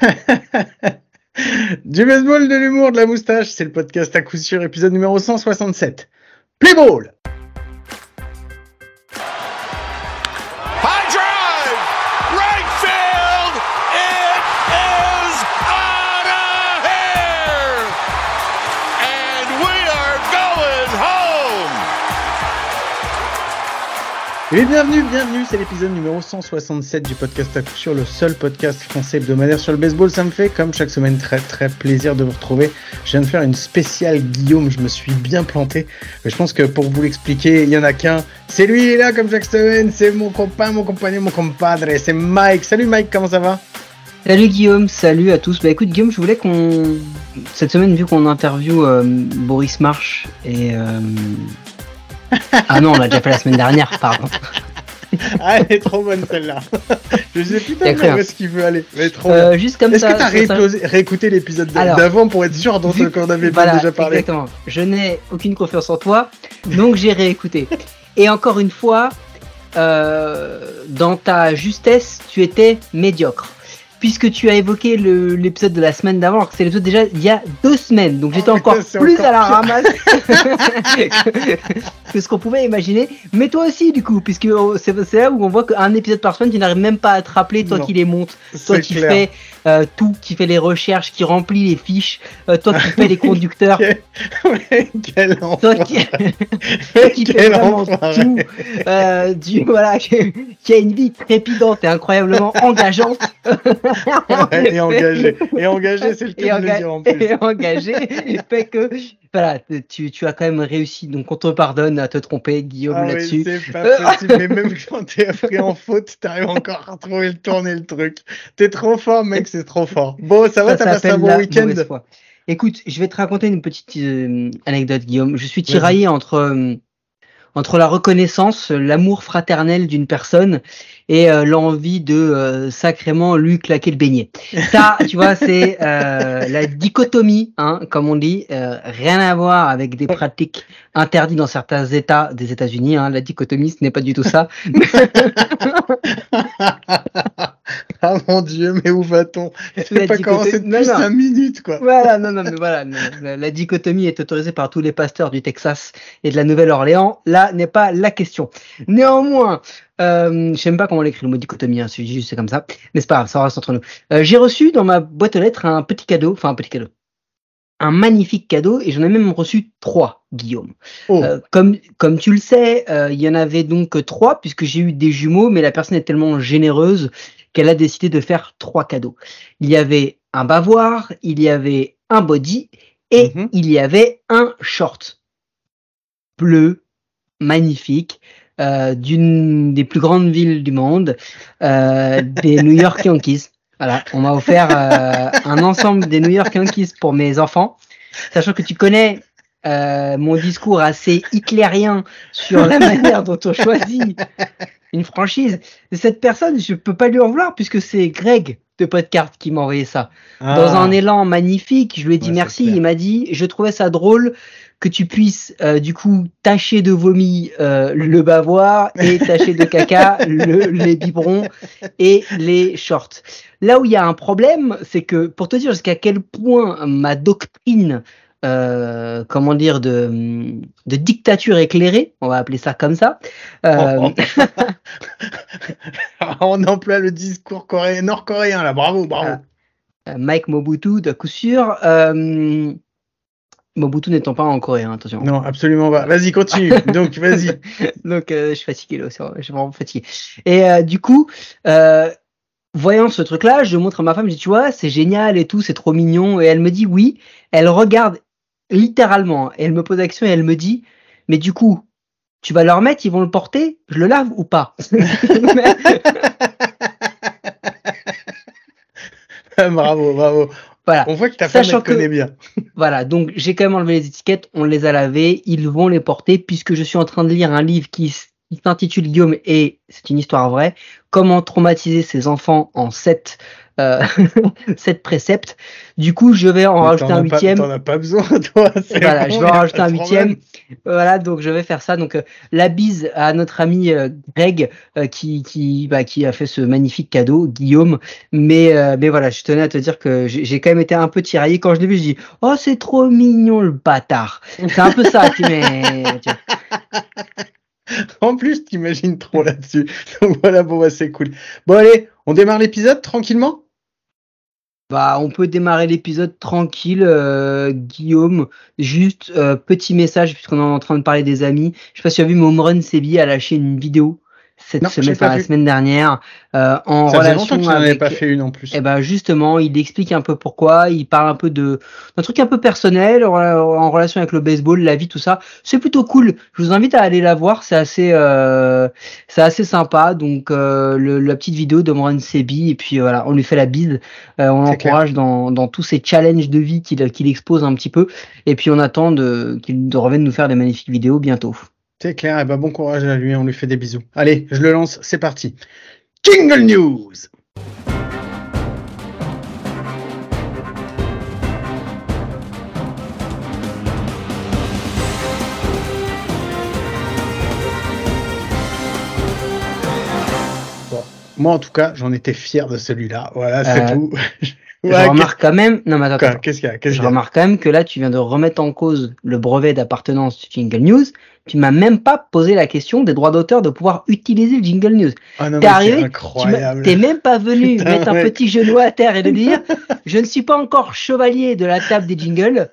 du baseball, de l'humour, de la moustache, c'est le podcast à coup sûr, épisode numéro 167. Play ball Et bienvenue, bienvenue, c'est l'épisode numéro 167 du podcast à coup sûr, le seul podcast français hebdomadaire sur le baseball. Ça me fait, comme chaque semaine, très très plaisir de vous retrouver. Je viens de faire une spéciale Guillaume, je me suis bien planté. Mais je pense que pour vous l'expliquer, il y en a qu'un. C'est lui, il est là comme chaque semaine, c'est mon copain, mon compagnon, mon compadre, c'est Mike. Salut Mike, comment ça va? Salut Guillaume, salut à tous. Bah écoute Guillaume, je voulais qu'on cette semaine vu qu'on interview euh, Boris March et euh, ah non on l'a déjà fait la semaine dernière, pardon. Ah, elle est trop bonne celle-là. je sais plus rien. où est-ce qu'il veut aller. Trop. Euh, juste comme Est-ce ça. que t'as ça- réécouté, l'épisode d'avant pour être sûr dont vu- qu'on avait Voilà, déjà parlé exactement. Je n'ai aucune confiance en toi, donc j'ai réécouté. Et encore une fois, euh, dans ta justesse, tu étais médiocre. Puisque tu as évoqué l'épisode de la semaine d'avant, alors que c'est l'épisode déjà il y a deux semaines, donc j'étais Oh, encore plus encore à la ramasse que, ce qu'on pouvait imaginer. Mais toi aussi, du coup, puisque oh, c'est là où on voit qu'un épisode par semaine, tu n'arrives même pas à te rappeler, toi Non. qui les montes, toi qui clair. fais euh, tout, qui fait les recherches, qui remplit les fiches, euh, toi qui fais les conducteurs, Ouais, Quel toi enfoiré. qui, toi qui vraiment tout, euh, du, voilà, qui, a une vie trépidante et incroyablement engageante. Ouais, et engagé. Et engagé, c'est le cas de le dire en plus. et engagé fait que voilà tu, tu as quand même réussi donc on te pardonne à te tromper Guillaume Ah oui, là-dessus c'est pas possible, mais même quand t'es pris en faute, t'arrives encore à trouver le tourner le truc. T'es trop fort, mec, c'est trop fort. Bon, ça va, t'as passé un bon week-end. Écoute, je vais te raconter une petite euh, anecdote, Guillaume. Je suis tiraillé entre euh, entre la reconnaissance, l'amour fraternel d'une personne et euh, l'envie de euh, sacrément lui claquer le beignet. Ça, tu vois, c'est euh, la dichotomie, hein, comme on dit, euh, rien à voir avec des pratiques interdites dans certains États des États-Unis. Hein, la dichotomie, ce n'est pas du tout ça. ah mon dieu, mais où va-t-on? C'est pas commencé depuis non. 5 minutes, quoi. Voilà, non, non, mais voilà, non, la, la dichotomie est autorisée par tous les pasteurs du Texas et de la Nouvelle-Orléans. Là n'est pas la question. Néanmoins, euh, je sais même pas comment on l'écrit le mot dichotomie, hein, c'est juste comme ça. Mais c'est pas? Grave, ça reste entre nous. Euh, J'ai reçu dans ma boîte aux lettres un petit cadeau, enfin un petit cadeau, un magnifique cadeau et j'en ai même reçu trois, Guillaume. Oh, Euh, comme, comme tu le sais, euh, il y en avait donc trois puisque j'ai eu des jumeaux, mais la personne est tellement généreuse qu'elle a décidé de faire trois cadeaux. Il y avait un bavoir, il y avait un body et Mhm. il y avait un short bleu, magnifique, euh, d'une des plus grandes villes du monde, euh, des New York Yankees. Voilà, on m'a offert euh, un ensemble des New York Yankees pour mes enfants, sachant que tu connais euh, mon discours assez hitlérien sur la manière dont on choisit une franchise. Cette personne, je peux pas lui en vouloir puisque c'est Greg de Podcart qui m'a envoyé ça. Dans Ah. un élan magnifique, je lui ai dit Ouais, merci. Il m'a dit, je trouvais ça drôle que tu puisses euh, du coup tâcher de vomi euh, le bavoir et tâcher de caca le, les biberons et les shorts. Là où il y a un problème, c'est que pour te dire jusqu'à quel point ma doctrine, euh, comment dire, de, de dictature éclairée, on va appeler ça comme ça, euh, Oh, On emploie le discours coréen, nord-coréen, là. Bravo, bravo. Euh, Mike Mobutu de coup sûr. Mobutu n'étant pas en Corée, hein, attention. Non, absolument pas. Vas-y, continue. Donc, vas-y. Donc euh, je suis fatigué là, je suis vraiment fatigué. Et euh, du coup, euh, voyant ce truc-là, je montre à ma femme, je dis tu vois, c'est génial et tout, c'est trop mignon. Et elle me dit oui. Elle regarde littéralement. Et elle me pose la question et elle me dit mais du coup, tu vas leur mettre, ils vont le porter, je le lave ou pas? Bravo, bravo. Voilà. On voit que ta femme, Sachant elle connaît que- bien. Voilà, donc j'ai quand même enlevé les étiquettes, on les a lavées, ils vont les porter puisque je suis en train de lire un livre qui, s'intitule Guillaume et c'est une histoire vraie, comment traumatiser ses enfants en sept euh, sept préceptes. Du coup, je vais en Mais rajouter un huitième. T'en as pas besoin, toi. Voilà, bon, je vais en rajouter un huitième. Voilà, donc je vais faire ça. Donc euh, la bise à notre ami euh, Greg euh, qui qui bah, qui a fait ce magnifique cadeau, Guillaume. Mais mais voilà, je tenais à te dire que j'ai quand même été un peu tiraillé quand je l'ai vu. Je dis oh c'est trop mignon le bâtard. C'est un peu ça qui m'est. En plus, t'imagines trop là-dessus. Donc voilà, bon, bah, c'est cool. Bon, allez, on démarre l'épisode tranquillement? Bah, on peut démarrer l'épisode tranquille, euh, Guillaume. Juste euh, petit message puisqu'on est en train de parler des amis. Je sais pas si tu as vu, mais Home Sebi a lâché une vidéo cette Non, semaine, enfin, la semaine dernière, euh, en Ça relation longtemps que avec. pas fait une en plus. Eh ben justement, il explique un peu pourquoi, il parle un peu de d'un truc un peu personnel en, en relation avec le baseball, la vie, tout ça. C'est plutôt cool. Je vous invite à aller la voir, c'est assez euh, c'est assez sympa. Donc euh, le- la petite vidéo de Moran Sebi et puis euh, voilà, on lui fait la bise, Euh, on l'encourage dans dans tous ces challenges de vie qu'il qu'il expose un petit peu et puis on attend de qu'il revienne nous faire des magnifiques vidéos bientôt. C'est clair, et bah, bon courage à lui, on lui fait des bisous. Allez, je le lance, c'est parti. Jingle News Bon, moi en tout cas, j'en étais fier de celui-là. Voilà, c'est Euh, tout. je remarque quand même, non mais attends. Qu'est-ce qu'il y a Je y a remarque quand même que là, tu viens de remettre en cause le brevet d'appartenance du Jingle News. Tu m'as même pas posé la question des droits d'auteur de pouvoir utiliser le Jingle News. Ah T'es arrivé. T'es même pas venu Putain, mettre un petit genou à terre et de dire je ne suis pas encore chevalier de la table des jingles.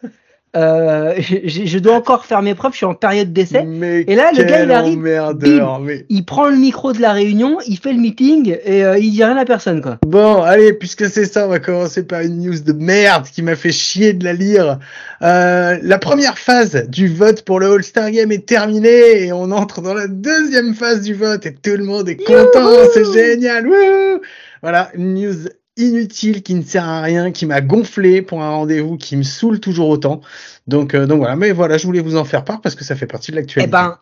Euh, je, je dois encore faire mes preuves. Je suis en période d'essai. Et là, le gars, il arrive, mais... Il prend le micro de la réunion, il fait le meeting et euh, il dit rien à personne quoi. Bon, allez, puisque c'est ça, on va commencer par une news de merde qui m'a fait chier de la lire. Euh, la première phase du vote pour le All-Star Game est terminée et on entre dans la deuxième phase du vote et tout le monde est content, c'est génial. voilà, une news inutile qui ne sert à rien, qui m'a gonflé pour un rendez-vous qui me saoule toujours autant. Donc, euh, donc voilà, mais voilà, je voulais vous en faire part parce que ça fait partie de Eh l'actualité. ben,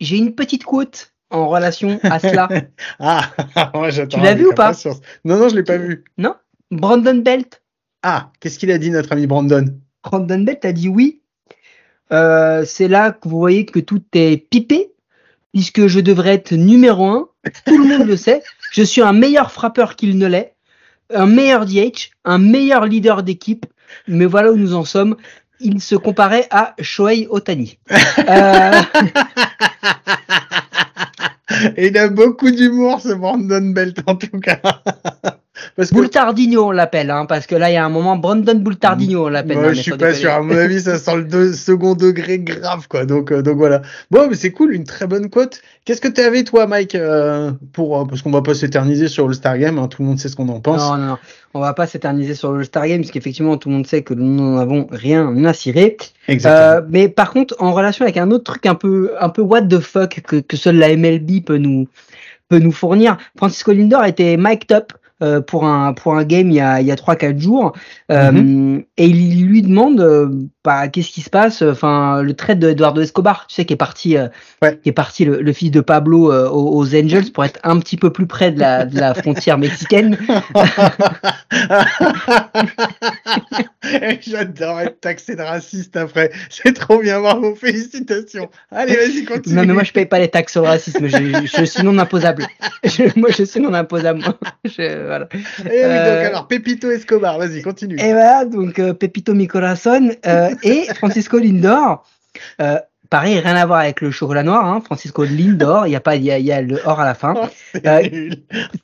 j'ai une petite quote en relation à cela. Ah, moi j'attends. Tu l'as vu ou pas. Non, non, je l'ai pas vu. non? Brandon Belt. Ah, qu'est-ce qu'il a dit notre ami Brandon? Brandon Belt a dit oui. Euh, c'est là que vous voyez que tout est pipé, puisque je devrais être numéro un. Tout le monde le sait. Je suis un meilleur frappeur qu'il ne l'est, un meilleur DH, un meilleur leader d'équipe. Mais voilà où nous en sommes. Il se comparait à Shohei Otani. Euh, il a beaucoup d'humour, ce Brandon Belt, en tout cas. Parce que Boultardino, on l'appelle, hein, parce que là, il y a un moment, Brandon Boultardino, on l'appelle. moi, je suis pas sûr. À mon avis, ça sent le deux- second degré grave, quoi. Donc, euh, donc voilà. Bon, mais c'est cool, une très bonne quote. Qu'est-ce que tu avais, toi, Mike, euh, pour, euh, parce qu'on va pas s'éterniser sur le Star Game, hein, tout le monde sait ce qu'on en pense. Non, non, non. On va pas s'éterniser sur le Star Game, parce qu'effectivement, tout le monde sait que nous n'en avons rien à cirer. Exactement. Euh, mais par contre, en relation avec un autre truc un peu, un peu what the fuck que, que seule la MLB peut nous, peut nous fournir, Francisco Lindor était mic'd up euh, pour un pour un game il y a il y a trois quatre jours euh, Mhm. et il lui demande euh, bah qu'est-ce qui se passe enfin le trade de Eduardo Escobar tu sais qui est parti euh, Ouais. qui est parti le, le fils de Pablo euh, aux, aux Angels pour être un petit peu plus près de la de la frontière mexicaine J'adore être taxé de raciste après. C'est trop bien, bravo, félicitations. Allez, vas-y, continue. Non, mais moi, je paye pas les taxes le racisme. Je, je suis non imposable. Je- moi, je suis non imposable. Je- voilà. Eh oui, donc Euh, alors, Pepito Escobar, vas-y, continue. Et voilà, donc euh, Pepito Mi Corazon euh, et Francisco Lindor. Euh, pareil, rien à voir avec le chocolat noir. Hein. Francisco Lindor, il y a pas, il y a, il y a le or à la fin. Oh, c'est euh.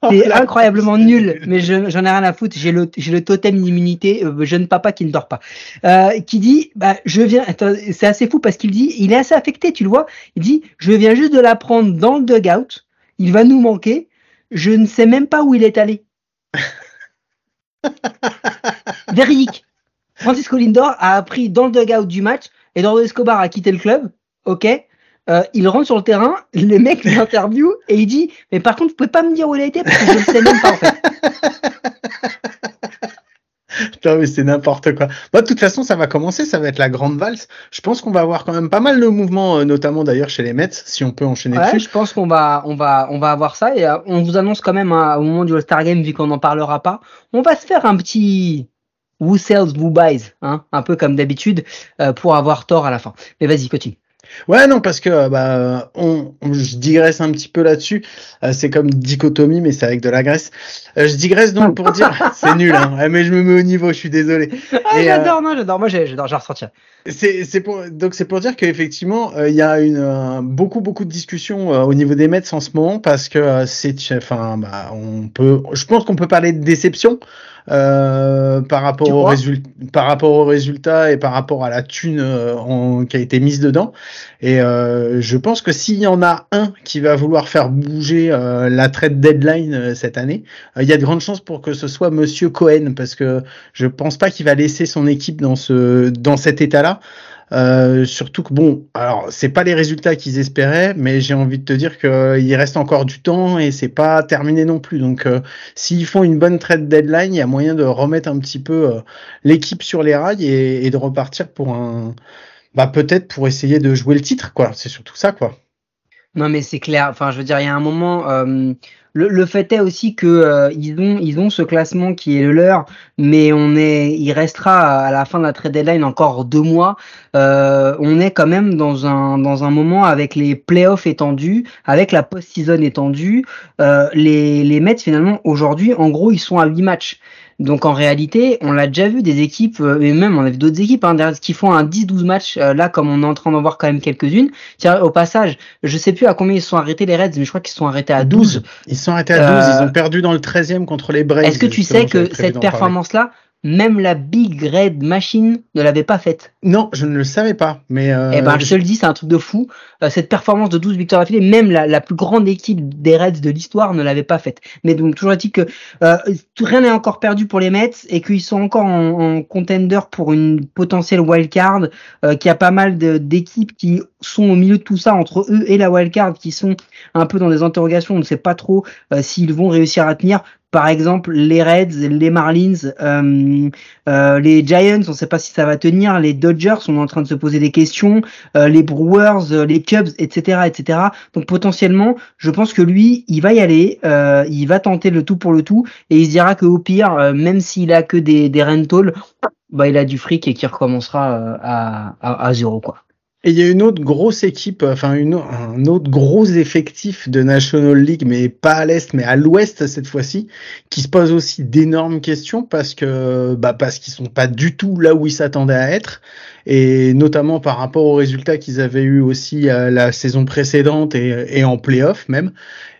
Oh, incroyablement nul, mais je- j'en ai rien à foutre. J'ai le, j'ai le totem d'immunité, euh, jeune papa qui ne dort pas, euh, qui dit, bah, je viens. C'est assez fou parce qu'il dit, il est assez affecté, tu le vois. Il dit, je viens juste de l'apprendre dans le dugout. Il va nous manquer. Je ne sais même pas où il est allé. Véridique. Francisco Lindor a appris dans le dugout du match. Eduardo Escobar a quitté le club. Ok. Euh, il rentre sur le terrain, le mec l'interview et il dit Mais par contre, vous pouvez pas me dire où il a été parce que je ne sais même pas en fait. non mais c'est n'importe quoi. Bah, de toute façon, ça va commencer, ça va être la grande valse. Je pense qu'on va avoir quand même pas mal de mouvements, euh, notamment d'ailleurs chez les Mets, si on peut enchaîner Ouais, dessus. je pense qu'on va, on va, on va avoir ça et euh, on vous annonce quand même hein, au moment du All-Star Game, vu qu'on n'en parlera pas, on va se faire un petit who sells, who buys, hein, un peu comme d'habitude, euh, pour avoir tort à la fin. Mais vas-y, continue. Ouais, non, parce que euh, bah, on, on- je digresse un petit peu là-dessus. Euh, c'est comme dichotomie, mais c'est avec de la graisse. Euh, je digresse donc pour dire, c'est nul, hein. Mais je me mets au niveau, je suis désolé. Ah, j'adore, non, j'adore. Moi, j'adore, j'ai ressorti. C'est c'est pour donc c'est pour dire qu'effectivement il y a une beaucoup beaucoup de discussions au niveau des Mets en ce moment parce que c'est enfin bah on peut je pense qu'on peut parler de déception euh, par rapport Tu au résultat par rapport au résultat et par rapport à la thune euh, en- qui a été mise dedans et euh, je pense que s'il y en a un qui va vouloir faire bouger euh, la trade deadline euh, cette année il y a de grandes chances pour que ce soit Monsieur Cohen parce que je pense pas qu'il va laisser son équipe dans ce dans cet état-là. Euh, surtout que bon, alors c'est pas les résultats qu'ils espéraient, mais j'ai envie de te dire qu'il reste encore du temps et c'est pas terminé non plus. Donc euh, s'ils font une bonne trade deadline, il y a moyen de remettre un petit peu euh, l'équipe sur les rails et de repartir pour un, bah peut-être pour essayer de jouer le titre quoi. C'est surtout ça quoi. Non, mais c'est clair. Enfin, je veux dire, il y a un moment. euh, le, le fait est aussi que euh, ils ont ils ont ce classement qui est le leur, mais on est il restera à la fin de la trade deadline encore deux mois. Euh, on est quand même dans un dans un moment avec les playoffs étendus, avec la post-season étendue. Les les Mets finalement aujourd'hui, en gros, ils sont à huit matchs. Donc en réalité, on l'a déjà vu des équipes, euh, et même on a vu d'autres équipes hein, qui font un 10-12 matchs, euh, là comme on est en train d'en voir quand même quelques-unes. Tiens, au passage, je sais plus à combien ils se sont arrêtés les Reds, mais je crois qu'ils sont arrêtés à 12. Ils sont arrêtés à 12, Euh, ils ont perdu dans le 13e contre les Braves. Est-ce que tu sais que cette performance-là, même la Big Red Machine ne l'avait pas faite Non, je ne le savais pas, mais euh, Eh ben, je te le dis, c'est un truc de fou. Euh, cette performance de 12 victoires d'affilée, même la, la plus grande équipe des Reds de l'histoire ne l'avait pas faite. Mais donc, toujours est-il que euh, rien n'est encore perdu pour les Mets et qu'ils sont encore en, en contender pour une potentielle wildcard, euh, qu'il y a pas mal d'équipes qui sont au milieu de tout ça, entre eux et la wildcard, qui sont un peu dans des interrogations. On ne sait pas trop euh, s'ils vont réussir à tenir. Par exemple, les Reds, les Marlins, euh, euh, les Giants, on ne sait pas si ça va tenir. Les Dodgers sont en train de se poser des questions. Euh, les Brewers, euh, les Cubs, etc., etc. Donc potentiellement, je pense que lui, il va y aller. euh, il va tenter le tout pour le tout, et il se dira que au pire, euh, même s'il a que des des rentals, bah il a du fric et qu'il recommencera à, à à zéro quoi. Et il y a une autre grosse équipe, enfin une, un autre gros effectif de National League, mais pas à l'est, mais à l'ouest cette fois-ci, qui se pose aussi d'énormes questions parce que, bah parce qu'ils sont pas du tout là où ils s'attendaient à être, et notamment par rapport aux résultats qu'ils avaient eu aussi à la saison précédente et, et en playoff même.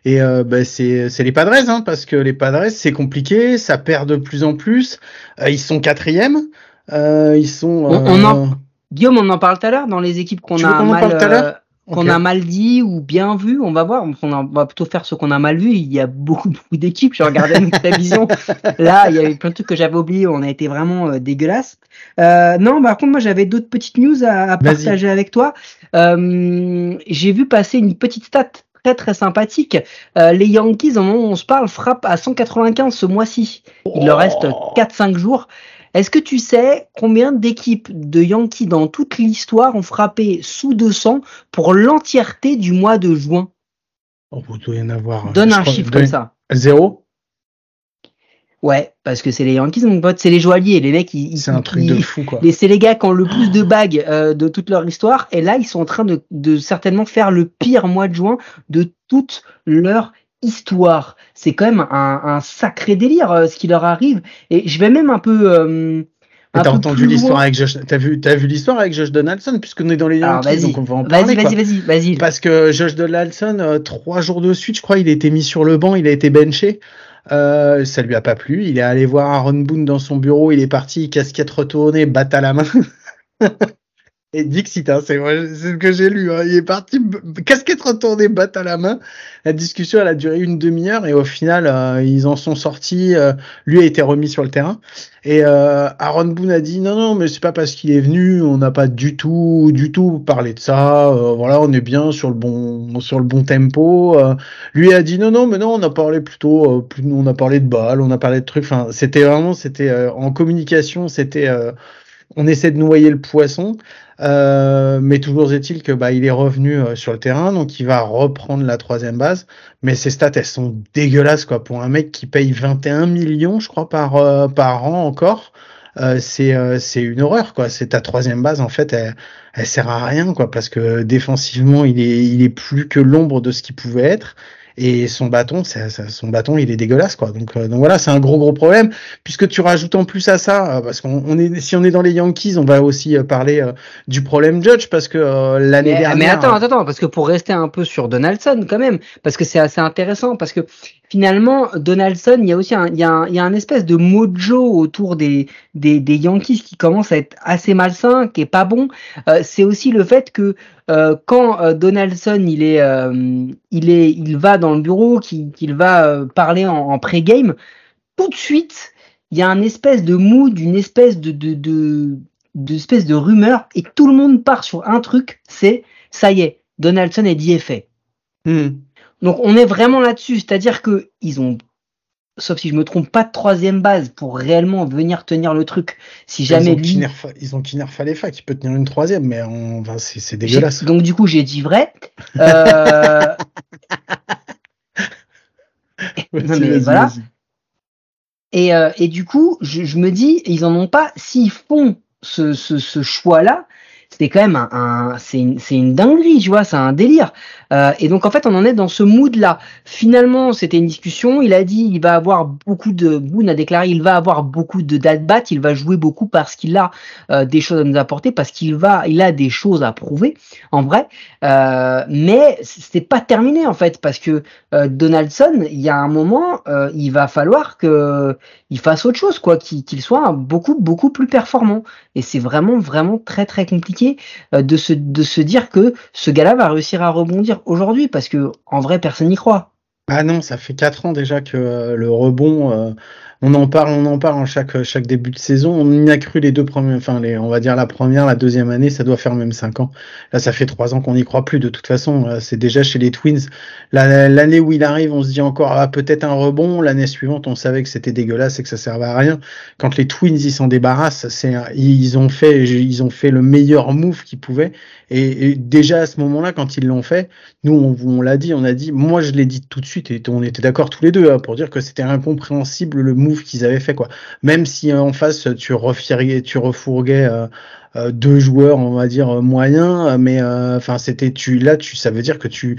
Et euh, bah, c'est c'est les Padres, hein, parce que les Padres c'est compliqué, ça perd de plus en plus. Euh, ils sont quatrième, euh, ils sont. On- on en- euh, Guillaume, on en parle tout à l'heure dans les équipes qu'on a mal euh, qu'on a mal dit ou bien vu, on va voir. On va plutôt faire ce qu'on a mal vu. Il y a beaucoup, beaucoup d'équipes. J'ai regardé notre révision. Là, il y avait plein de trucs que j'avais oubliés. On a été vraiment euh, dégueulasse. Euh, non, par contre, moi, j'avais d'autres petites news à, partager avec toi. Euh, J'ai vu passer une petite stat très très sympathique. Euh, les Yankees, au moment où on se parle, frappent à 195 ce mois-ci. Il leur reste Oh. 4-5 jours. Est-ce que tu sais combien d'équipes de Yankees dans toute l'histoire ont frappé sous 200 pour l'entièreté du mois de juin? Oh, vous doit y en avoir. Donne je un chiffre donne- comme ça. Zéro? Ouais, parce que c'est les Yankees, mon pote, c'est les joailliers. Les mecs, ils, C'est un truc ils- de fou, quoi. les- c'est les gars qui ont le plus de bagues euh, de toute leur histoire. Et là, ils sont en train de, de certainement faire le pire mois de juin de toute leur histoire. C'est quand même un, un sacré délire euh, ce qui leur arrive. Et je vais même un peu. euh, T'as entendu l'histoire avec Josh, t'as vu, t'as vu l'histoire avec Josh Donaldson, puisqu'on est dans les vas-y, donc on va en vas-y, parler, vas-y, vas-y, vas-y. Parce que Josh Donaldson, euh, trois jours de suite, je crois, il a été mis sur le banc, il a été benché. Euh, ça lui a pas plu. Il est allé voir Aaron Boone dans son bureau, il est parti, casquette retournée, batte à la main. Et Dixit, hein, c'est ce que j'ai lu. Hein. Il est parti, casquette retournée, batte à la main. La discussion, elle a duré une demi-heure et au final, euh, ils en sont sortis. Euh, lui a été remis sur le terrain. Et euh, Aaron Boone a dit non, non, mais c'est pas parce qu'il est venu. On n'a pas du tout, du tout parlé de ça. voilà, on est bien sur le bon, sur le bon tempo. lui a dit non, non, mais non, on a parlé plutôt, plus, on a parlé de balles, on a parlé de trucs. Enfin, c'était vraiment, c'était en communication, c'était on essaie de noyer le poisson. Euh, mais toujours est-il que bah il est revenu euh, sur le terrain, donc il va reprendre la troisième base. Mais ses stats elles sont dégueulasses quoi pour un mec qui paye 21 millions, je crois par euh, par an encore. c'est c'est une horreur quoi. C'est ta troisième base en fait, elle, elle sert à rien quoi parce que défensivement il est il est plus que l'ombre de ce qu'il pouvait être et son bâton, son bâton, il est dégueulasse, quoi. Donc, euh, donc voilà, c'est un gros gros problème. Puisque tu rajoutes en plus à ça, euh, parce qu'on est, si on est dans les Yankees, on va aussi euh, parler du problème Judge, parce que l'année dernière. Mais attends, attends, attends, parce que pour rester un peu sur Donaldson, quand même, parce que c'est assez intéressant, parce que finalement, Donaldson, il y a aussi un, il y a un, il y a un espèce de mojo autour des, des, des, Yankees qui commence à être assez malsain, qui est pas bon. c'est aussi le fait que euh, quand euh, Donaldson il est, euh, il est, il va dans le bureau, qu'il va parler en, en pré-game, tout de suite il y a un espèce de mood, une espèce de, de, de, de, espèce de rumeur, et tout le monde part sur un truc, c'est ça y est, Donaldson est dit et fait. Hmm. Donc on est vraiment là-dessus, c'est-à-dire que ils ont sauf si je me trompe, pas de troisième base pour réellement venir tenir le truc. Si jamais ils ont lui... ils ont Falefa qui peut tenir une troisième, mais enfin, c'est dégueulasse. Donc du coup, j'ai dit vrai. Euh... non, mais voilà. Et, euh, et du coup, je, je, me dis, ils en ont pas. S'ils font ce, ce, ce choix-là, c'est quand même un, un c'est une, une dinguerie, tu vois, c'est un délire. Euh, et donc en fait, on en est dans ce mood là. Finalement, c'était une discussion. Il a dit, il va avoir beaucoup de. Boone a déclaré, il va avoir beaucoup de date bat. Il va jouer beaucoup parce qu'il a euh, des choses à nous apporter, parce qu'il va, il a des choses à prouver en vrai. Euh, mais c'est pas terminé en fait, parce que euh, Donaldson, il y a un moment, euh, il va falloir que il fasse autre chose, quoi, qu'il soit beaucoup beaucoup plus performant. Et c'est vraiment vraiment très très compliqué de se de se dire que ce gars-là va réussir à rebondir aujourd'hui parce que en vrai personne n'y croit. Ah non, ça fait quatre ans déjà que euh, le rebond, euh, on en parle, on en parle en chaque chaque début de saison. On y a cru les deux premiers, enfin les, on va dire la première, la deuxième année, ça doit faire même cinq ans. Là, ça fait trois ans qu'on n'y croit plus. De toute façon, c'est déjà chez les Twins. L'année où il arrive, on se dit encore ah, peut-être un rebond. L'année suivante, on savait que c'était dégueulasse et que ça servait à rien. Quand les Twins ils s'en débarrassent, c'est ils ont fait ils ont fait le meilleur move qu'ils pouvaient. Et, déjà à ce moment-là, quand ils l'ont fait, nous on, on l'a dit, on a dit, moi je l'ai dit tout de suite et on était d'accord tous les deux hein, pour dire que c'était incompréhensible le move qu'ils avaient fait quoi. Même si euh, en face tu tu refourguais euh, euh, deux joueurs, on va dire moyens, mais enfin c'était tu là tu ça veut dire que tu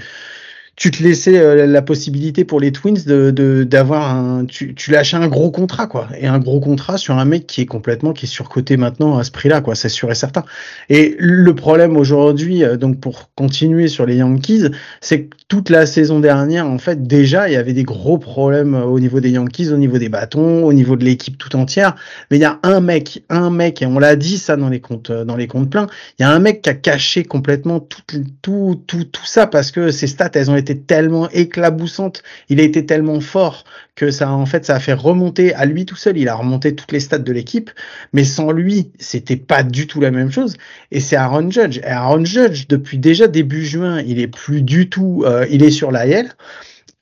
tu te laissais euh, la possibilité pour les Twins de d'avoir un tu, tu lâchais un gros contrat quoi. Et un gros contrat sur un mec qui est complètement qui est surcoté maintenant à ce prix-là quoi c'est sûr et certain. Et le problème aujourd'hui euh, donc pour continuer sur les Yankees c'est que toute la saison dernière en fait déjà il y avait des gros problèmes au niveau des Yankees au niveau des bâtons au niveau de l'équipe tout entière. Mais il y a un mec un mec et on l'a dit ça dans les comptes euh, dans les comptes pleins il y a un mec qui a caché complètement tout tout tout tout ça parce que ses stats elles ont été tellement éclaboussante, il a été tellement fort que ça en fait ça a fait remonter à lui tout seul, il a remonté toutes les stats de l'équipe, mais sans lui, c'était pas du tout la même chose et c'est Aaron Judge. Et Aaron Judge depuis déjà début juin, il est plus du tout euh, il est sur l'AL.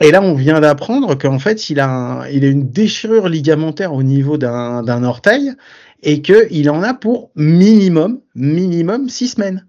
Et là, on vient d'apprendre qu'en fait, il a, il a une déchirure ligamentaire au niveau d'un orteil et qu'il en a pour minimum, minimum six semaines.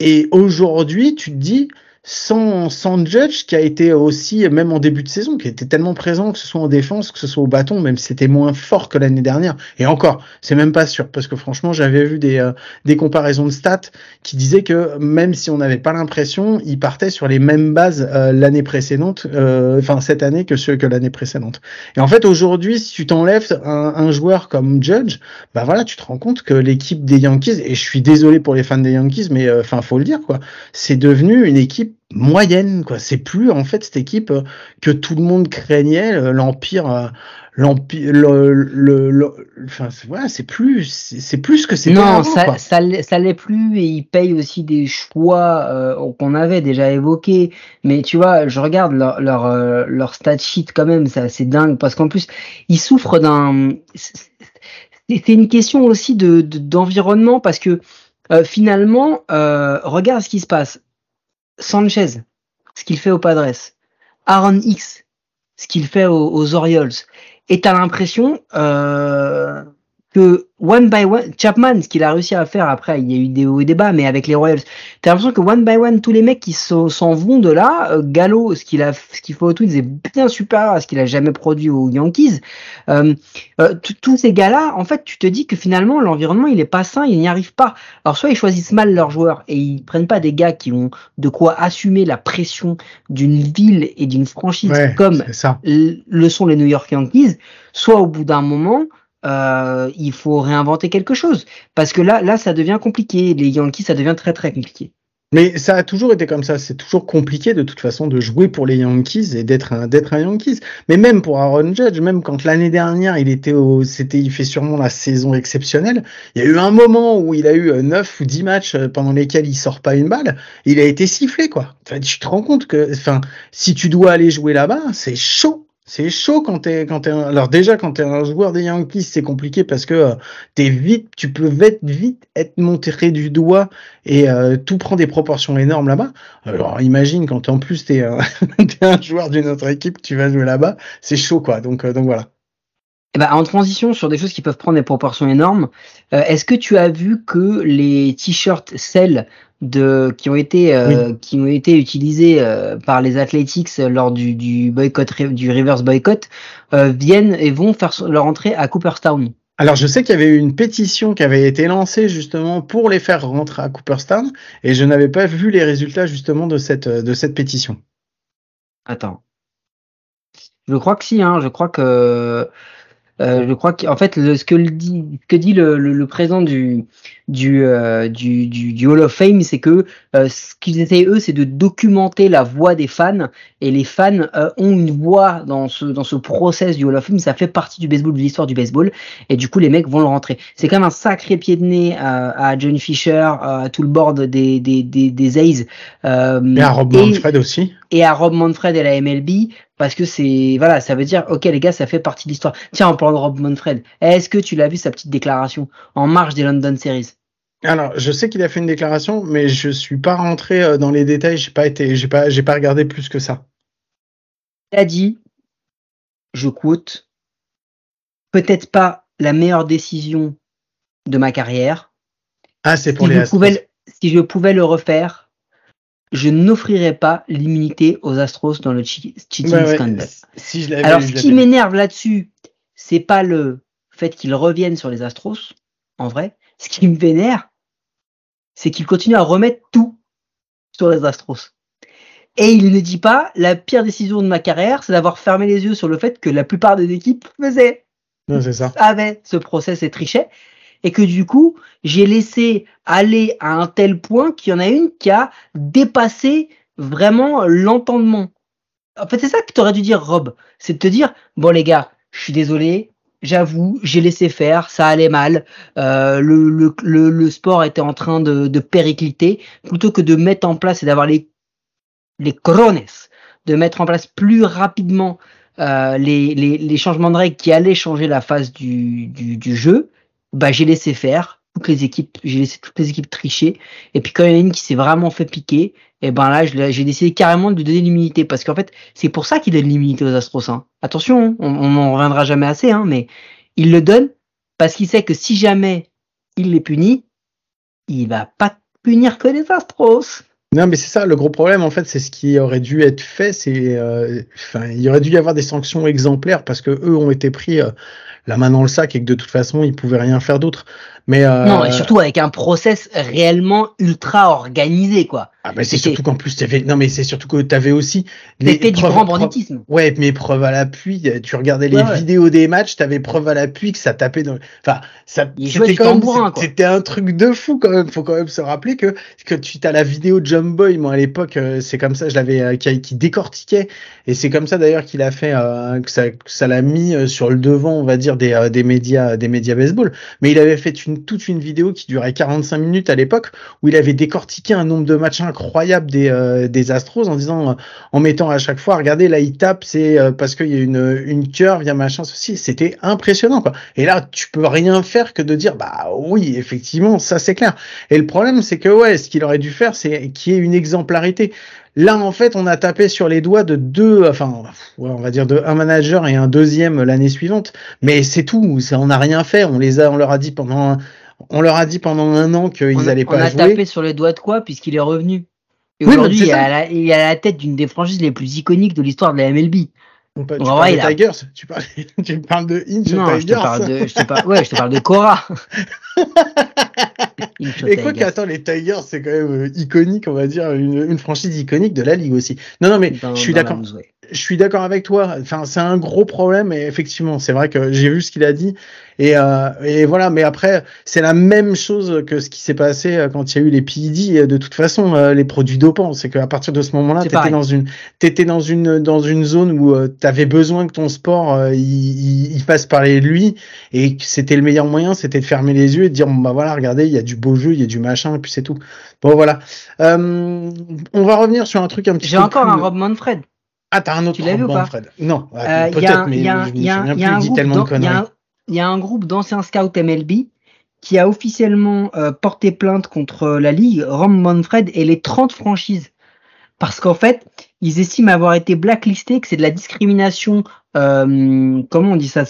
Et aujourd'hui, tu te dis, sans, sans Judge qui a été aussi, même en début de saison, qui était tellement présent, que ce soit en défense, que ce soit au bâton, même si c'était moins fort que l'année dernière. Et encore, c'est même pas sûr, parce que franchement, j'avais vu des, euh, des comparaisons de stats qui disaient que même si on n'avait pas l'impression, il partait sur les mêmes bases euh, l'année précédente, euh, enfin cette année que ceux que l'année précédente. Et en fait, aujourd'hui, si tu t'enlèves un, un, joueur comme Judge, bah voilà, tu te rends compte que l'équipe des Yankees, et je suis désolé pour les fans des Yankees, mais enfin, faut le dire, quoi, c'est devenu une équipe moyenne, quoi. C'est plus en fait cette équipe euh, que tout le monde craignait, euh, l'empire, euh, l'empire, le, le, le- enfin, c'est- voilà, c'est plus, c'est c'est plus que c'était Non, ça, ça, l'est- ça l'est plus et ils payent aussi des choix euh, qu'on avait déjà évoqués. Mais tu vois, je regarde leur leur, euh, leur stat sheet quand même, c'est assez dingue parce qu'en plus ils souffrent d'un. C'est c'est une question aussi de de- d'environnement parce que euh, finalement, euh, regarde ce qui se passe. Sanchez, ce qu'il fait aux Padres, Aaron X, ce qu'il fait aux, aux Orioles, et t'as l'impression euh, que one by one, Chapman, ce qu'il a réussi à faire après, il y a eu des hauts et des bas, mais avec les Royals, t'as l'impression que one by one, tous les mecs qui s'en vont de là, euh, Gallo, ce qu'il a, ce qu'il fait aux Twins est bien supérieur à ce qu'il a jamais produit aux Yankees. Euh, euh, tous ces gars-là, en fait, tu te dis que finalement l'environnement il est pas sain, ils n'y arrivent pas. Alors soit ils choisissent mal leurs joueurs et ils prennent pas des gars qui ont de quoi assumer la pression d'une ville et d'une franchise Ouais, comme ça. le sont les New York Yankees, soit au bout d'un moment, euh, il faut réinventer quelque chose. Parce que là, là, ça devient compliqué. Les Yankees, ça devient très très compliqué. Mais ça a toujours été comme ça. C'est toujours compliqué de toute façon de jouer pour les Yankees et d'être un d'être un Yankees. Mais même pour Aaron Judge, même quand l'année dernière il était au, c'était, il fait sûrement la saison exceptionnelle. Il y a eu un moment où il a eu euh, 9 ou 10 matchs euh, pendant lesquels il sort pas une balle. Il a été sifflé quoi. Tu te rends compte que, enfin, si tu dois aller jouer là-bas, c'est chaud. C'est chaud quand t'es quand t'es un- alors déjà quand t'es un joueur des Yankees c'est compliqué parce que euh, t'es vite tu peux vite vite être montré du doigt et euh, tout prend des proportions énormes là-bas. Alors imagine quand en plus t'es un, un joueur d'une autre équipe, tu vas jouer là-bas, c'est chaud quoi. Donc euh, donc voilà. Eh ben, en transition sur des choses qui peuvent prendre des proportions énormes, euh, est-ce que tu as vu que les t-shirts Cell de qui ont été euh, qui ont été utilisés euh, par les Athletics lors du, du boycott du reverse boycott euh, viennent et vont faire leur entrée à Cooperstown? Alors je sais qu'il y avait eu une pétition qui avait été lancée justement pour les faire rentrer à Cooperstown et je n'avais pas vu les résultats justement de cette de cette pétition. Attends. Je crois que si, hein. Je crois que, euh, je crois qu'en fait, le- ce que le dit, que dit le, le, le président du, du, euh, du, du, du Hall of Fame, c'est que euh, ce qu'ils essaient eux, c'est de documenter la voix des fans, et les fans euh, ont une voix dans ce dans ce process du Hall of Fame. Ça fait partie du baseball, de l'histoire du baseball, et du coup, les mecs vont le rentrer. C'est quand même un sacré pied de nez à, à John Fisher, à tout le board des des des, des A's, euh, Et à Rob et- Manfred aussi. et à Rob Manfred et la MLB parce que c'est voilà ça veut dire ok les gars ça fait partie de l'histoire tiens en parlant de Rob Manfred est-ce que tu l'as vu sa petite déclaration en marge des London Series? Alors, je sais qu'il a fait une déclaration, mais je suis pas rentré euh, dans les détails. J'ai pas été, j'ai pas, j'ai pas regardé plus que ça. il a dit je quote peut-être pas la meilleure décision de ma carrière Ah, c'est pour si les je, pouvais, si je pouvais le refaire je n'offrirais pas l'immunité aux Astros dans le che- cheating ouais, scandal Si je l'avais Alors, ce je qui m'énerve là-dessus, c'est pas le fait qu'ils reviennent sur les Astros, en vrai. Ce qui me vénère, c'est qu'ils continuent à remettre tout sur les Astros. Et il ne dit pas, la pire décision de ma carrière, c'est d'avoir fermé les yeux sur le fait que la plupart des équipes faisaient, Non, ça. avaient ce process et trichaient. Et que du coup, j'ai laissé aller à un tel point qu'il y en a une qui a dépassé vraiment l'entendement. En fait, c'est ça que tu dû dire, Rob. C'est de te dire, bon les gars, je suis désolé, j'avoue, j'ai laissé faire, ça allait mal, euh, le, le, le, sport était en train de, de péricliter, plutôt que de mettre en place et d'avoir les, les de mettre en place plus rapidement euh, les, les, les changements de règles qui allaient changer la phase du, du, du jeu, bah j'ai laissé faire toutes les équipes, j'ai laissé toutes les équipes tricher. Et puis quand il y en a une qui s'est vraiment fait piquer, et ben là j'ai décidé carrément de lui donner l'immunité parce qu'en fait c'est pour ça qu'il donne l'immunité aux Astros. Hein. Attention, hein, on n'en reviendra jamais assez, hein, mais il le donne parce qu'il sait que si jamais il les punit, il va pas punir que les Astros. Non, mais c'est ça, le gros problème, en fait, c'est ce qui aurait dû être fait, c'est, euh, il aurait dû y avoir des sanctions exemplaires parce que eux ont été pris euh, la main dans le sac et que de toute façon, ils pouvaient rien faire d'autre. Mais euh, Non, et surtout avec un process réellement ultra organisé, quoi. Ah bah c'est surtout qu'en plus t'avais non mais c'est surtout que t'avais aussi C'était du preuves- grand preuves- banditisme. Ouais, mais preuve à l'appui, euh, tu regardais les Ouais, ouais. vidéos des matchs, t'avais preuve à l'appui que ça tapait dans. Enfin, ça. C'était du quand même, un truc de fou quand même. Faut quand même se rappeler que que tu as la vidéo de Jump Boy. Moi à l'époque, euh, c'est comme ça, je l'avais euh, qui, qui décortiquait, et c'est comme ça d'ailleurs qu'il a fait euh, que ça que ça l'a mis sur le devant, on va dire des euh, des médias des médias baseball. Mais il avait fait une toute une vidéo qui durait 45 minutes à l'époque où il avait décortiqué un nombre de matchs incroyable des euh, des Astros en disant euh, en mettant à chaque fois, regardez, là, il tape, c'est euh, parce qu'il y a une, une curve, il y a machin, ceci. C'était impressionnant, quoi. Et là, tu peux rien faire que de dire, bah oui, effectivement, ça, c'est clair. Et le problème, c'est que, ouais, ce qu'il aurait dû faire, c'est qu'il y ait une exemplarité. Là, en fait, on a tapé sur les doigts de deux, enfin, on va dire de un manager et un deuxième l'année suivante. Mais c'est tout. Ça, on n'a rien fait. On les a, on leur a dit pendant, on leur a dit pendant un an qu'ils on a, allaient on pas a jouer. tapé sur les doigts de quoi puisqu'il est revenu. Et Oui, aujourd'hui, il, est à la- il est à la tête d'une des franchises les plus iconiques de l'histoire de la MLB. On peut- tu parles de a- Tigers. Tu parles, tu parles de Inch Non, je te Tigers. parle de, je te parle, ouais, je te parle de Cora. Et quoi qu'attends, les Tigers, c'est quand même euh, iconique, on va dire, une, une franchise iconique de la ligue aussi. Non, non, mais Dans- je suis d'accord. ouais. Je suis d'accord avec toi. Enfin, c'est un gros problème et effectivement, c'est vrai que j'ai vu ce qu'il a dit et, euh, et voilà. Mais après, c'est la même chose que ce qui s'est passé euh, quand il y a eu les PED. De toute façon, euh, les produits dopants, c'est qu'à partir de ce moment-là, t'étais dans une, t'étais dans une dans une zone où tu t'avais besoin que ton sport euh, il, il, parler de lui et c'était le meilleur moyen, c'était de fermer les yeux et de dire bon bah voilà, regardez, il y a du beau jeu, il y a du machin et puis c'est tout. Bon voilà. Euh, on va revenir sur un truc un petit J'ai peu encore plus- un Rob Manfred. Ah, t'as un autre Tu l'as vu ou Rob pas Manfred Non, Euh, Il y a peut-être, un- mais il y a un- je me il y a un- souviens il y a plus, un il dit groupe tellement de d'an- il y a conneries. un- il y a un groupe d'anciens scouts MLB qui a officiellement euh, porté plainte contre la ligue, Rob Manfred et les 30 franchises. Parce qu'en fait, ils estiment avoir été blacklistés, que c'est de la discrimination, euh, comment on dit ça,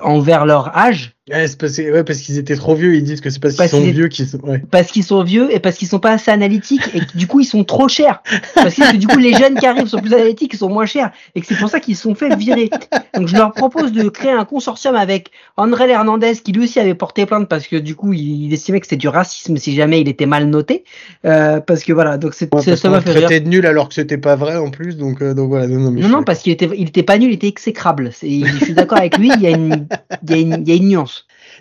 envers leur âge, Ouais, parce, ouais, parce qu'ils étaient trop vieux, ils disent que c'est parce qu'ils Parce sont qu'ils- vieux qu'ils sont... Ouais. parce qu'ils sont vieux et parce qu'ils sont pas assez analytiques et que du coup ils sont trop chers. Parce que du coup les jeunes qui arrivent sont plus analytiques, ils sont moins chers et que c'est pour ça qu'ils se sont fait virer. Donc je leur propose de créer un consortium avec André Hernandez qui lui aussi avait porté plainte parce que du coup il, il estimait que c'était du racisme si jamais il était mal noté. Euh, parce que voilà, donc c'est Ouais, ça m'a fait traitait de nul alors que c'était pas vrai en plus, donc, euh, donc voilà. Non, non, mais Non non parce qu'il était il était pas nul, il était exécrable. Je suis d'accord avec lui, il y a une il y a une, il y a une nuance.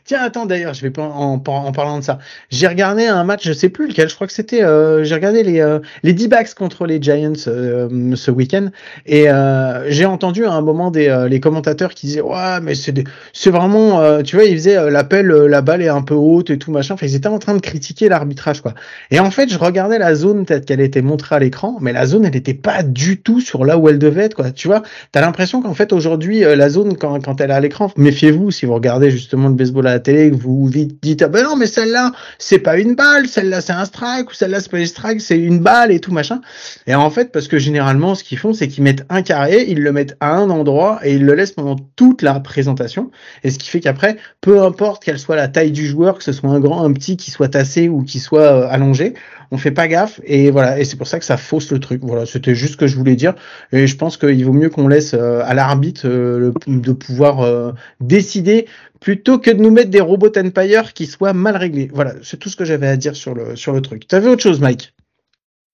Tiens, attends, d'ailleurs, je vais pas en, en, en parlant de ça. J'ai regardé un match, je sais plus lequel, je crois que c'était, euh, j'ai regardé les, euh, les D-backs contre les Giants euh, ce week-end, et euh, j'ai entendu à un moment des, euh, les commentateurs qui disaient, ouais, mais c'est, c'est vraiment, euh, tu vois, ils faisaient l'appel, la balle est un peu haute et tout machin, enfin, ils étaient en train de critiquer l'arbitrage, quoi. Et en fait, je regardais la zone peut-être qu'elle était montrée à l'écran, mais la zone, elle était pas du tout sur là où elle devait être, quoi. Tu vois, t'as l'impression qu'en fait, aujourd'hui, la zone, quand, quand elle est à l'écran, méfiez-vous si vous regardez justement le baseball la télé, que vous dites, ah ben non, mais celle-là, c'est pas une balle, celle-là, c'est un strike, ou celle-là, c'est pas un strike, c'est une balle et tout machin. Et en fait, parce que généralement, ce qu'ils font, c'est qu'ils mettent un carré, ils le mettent à un endroit et ils le laissent pendant toute la présentation. Et ce qui fait qu'après, peu importe quelle soit la taille du joueur, que ce soit un grand, un petit, qui soit tassé ou qui soit euh, allongé, on fait pas gaffe et voilà. Et c'est pour ça que ça fausse le truc. Voilà, c'était juste ce que je voulais dire. Et je pense qu'il vaut mieux qu'on laisse euh, à l'arbitre euh, de pouvoir euh, décider plutôt que de nous mettre des robots Empire qui soient mal réglés. Voilà, c'est tout ce que j'avais à dire sur le sur le truc. T'avais autre chose, Mike?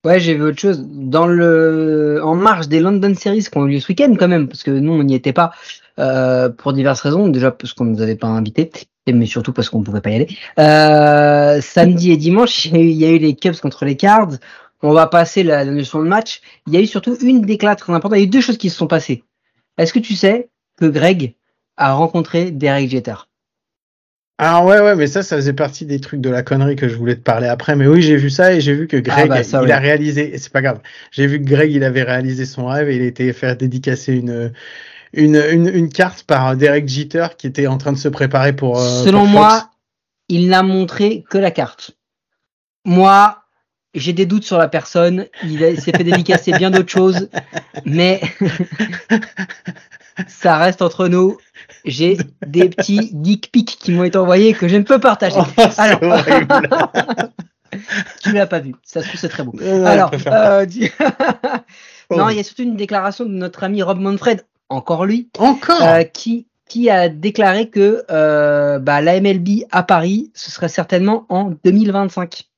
Ouais, j'ai vu autre chose. Dans le, en marge des London Series qui ont eu lieu ce week-end quand même, parce que nous on n'y était pas pour diverses raisons. Déjà parce qu'on nous avait pas invités, mais surtout parce qu'on ne pouvait pas y aller. Euh, samedi et dimanche, il y, a eu, il y a eu les Cubs contre les Cards. On va passer la, la notion de match. Il y a eu surtout une déclat très importante. Il y a eu deux choses qui se sont passées. Est-ce que tu sais que Greg a rencontré Derek Jeter? Ah ouais ouais mais ça ça faisait partie des trucs de la connerie que je voulais te parler après mais oui j'ai vu ça et j'ai vu que Greg bah, ça, il oui. a réalisé c'est pas grave j'ai vu que Greg il avait réalisé son rêve et il était faire dédicacer une une, une une carte par Derek Jeter qui était en train de se préparer pour euh, Selon pour moi, il n'a montré que la carte. Moi, j'ai des doutes sur la personne. Il s'est fait dédicacer bien d'autres choses, mais ça reste entre nous. J'ai des petits dick pics qui m'ont été envoyés que je ne peux partager. Oh, Alors, tu l'as pas vu. Ça se trouve c'est très beau. Non, Alors, euh, non, il y a surtout une déclaration de notre ami Rob Manfred, encore lui, encore euh, qui qui a déclaré que euh, bah, la MLB à Paris, ce serait certainement en 2025.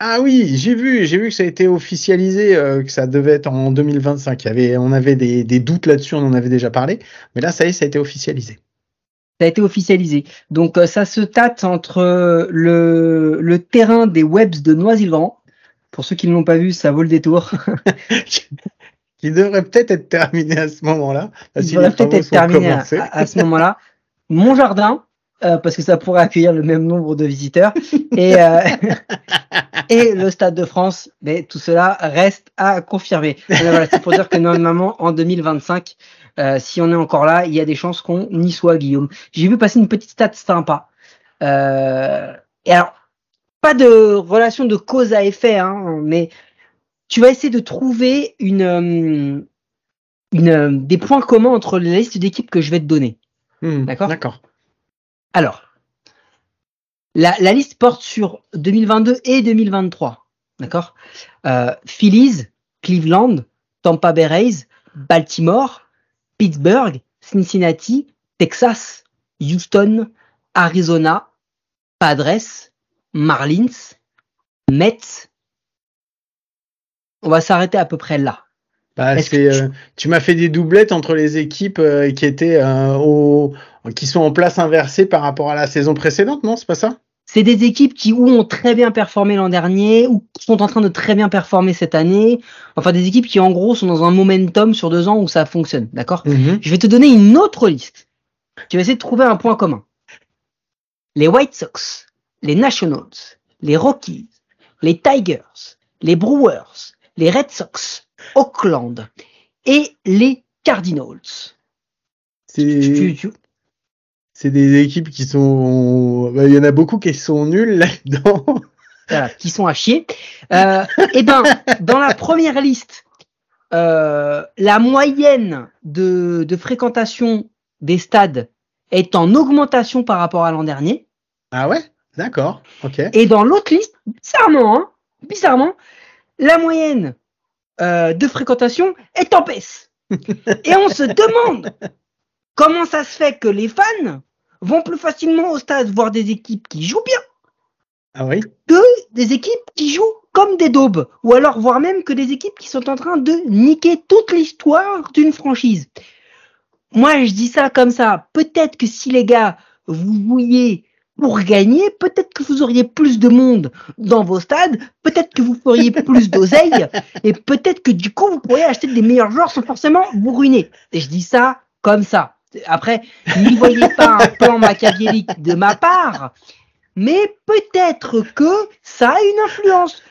Ah oui, j'ai vu, j'ai vu que ça a été officialisé, euh, que ça devait être en 2025. Il y avait, on avait des, des doutes là-dessus, on en avait déjà parlé, mais là, ça y est, ça a été officialisé. Ça a été officialisé. Donc euh, ça se tâte entre le, le terrain des Webs de Noisy-le-Grand. Pour ceux qui ne l'ont pas vu, ça vaut le détour. qui devrait peut-être être terminé à ce moment-là. Il devrait peut-être être terminé à, ce moment-là. Mon jardin, euh, parce que ça pourrait accueillir le même nombre de visiteurs, et, euh, et le Stade de France, mais tout cela reste à confirmer. Voilà, c'est pour dire que normalement, en 2025, euh, si on est encore là, il y a des chances qu'on y soit, Guillaume. J'ai vu passer une petite stat sympa. Euh, et alors, pas de relation de cause à effet, hein, mais tu vas essayer de trouver une, euh, une, euh, des points communs entre les listes d'équipes que je vais te donner. Hmm, D'accord? D'accord. Alors, la, la liste porte sur 2022 et 2023. D'accord? Euh, Phillies, Cleveland, Tampa Bay Rays, Baltimore, Pittsburgh, Cincinnati, Texas, Houston, Arizona, Padres, Marlins, Mets. On va s'arrêter à peu près là. Bah, c'est, tu- euh, tu m'as fait des doublettes entre les équipes euh, qui étaient euh, au, qui sont en place inversée par rapport à la saison précédente, non C'est pas ça? C'est des équipes qui ou ont très bien performé l'an dernier ou sont en train de très bien performer cette année. Enfin, des équipes qui en gros sont dans un momentum sur deux ans où ça fonctionne. D'accord? Je vais te donner une autre liste. Tu vas essayer de trouver un point commun. Les White Sox, les Nationals, les Rockies, les Tigers, les Brewers, les Red Sox, Oakland et les Cardinals. C'est, des équipes qui sont, bah, il y en a beaucoup qui sont nuls là-dedans. voilà, qui sont à chier. Euh, et ben, dans la première liste, euh, la moyenne de, de fréquentation des stades est en augmentation par rapport à l'an dernier. Ah ouais? D'accord. Ok. Et dans l'autre liste, bizarrement, hein, bizarrement, la moyenne euh, de fréquentation est en baisse. Et on se demande comment ça se fait que les fans vont plus facilement au stade voir des équipes qui jouent bien Ah oui. que des équipes qui jouent comme des daubes, ou alors voire même que des équipes qui sont en train de niquer toute l'histoire d'une franchise. Moi, je dis ça comme ça. Peut-être que si les gars, vous vouliez pour gagner, peut-être que vous auriez plus de monde dans vos stades, peut-être que vous feriez plus d'oseille, et peut-être que du coup, vous pourriez acheter des meilleurs joueurs sans forcément vous ruiner. Et je dis ça comme ça. Après, n'y voyez pas un plan machiavélique de ma part, mais peut-être que ça a une influence.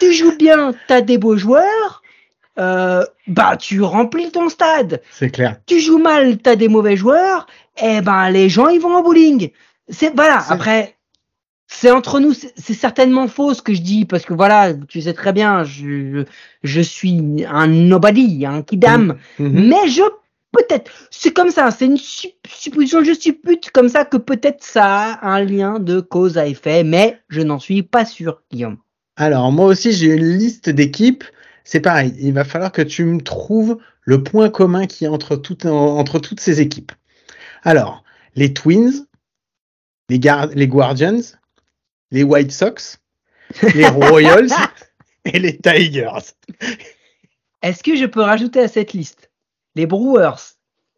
Tu joues bien, t'as des beaux joueurs, euh, bah tu remplis ton stade. C'est clair. Tu joues mal, t'as des mauvais joueurs, et ben les gens ils vont en bowling. C'est voilà. Après, c'est entre nous, c'est certainement faux ce que je dis parce que voilà, tu sais très bien, je je suis un nobody, un kidam. Mhm. Mais je peut-être, c'est comme ça, c'est une sup- supposition, je suppute comme ça que peut-être ça a un lien de cause à effet, mais je n'en suis pas sûr, Guillaume. Alors, moi aussi, j'ai une liste d'équipes. C'est pareil. Il va falloir que tu me trouves le point commun qui est entre entre toutes ces équipes. Alors, les Twins, les, les Guardians, les White Sox, les Royals et les Tigers. Est-ce que je peux rajouter à cette liste les Brewers,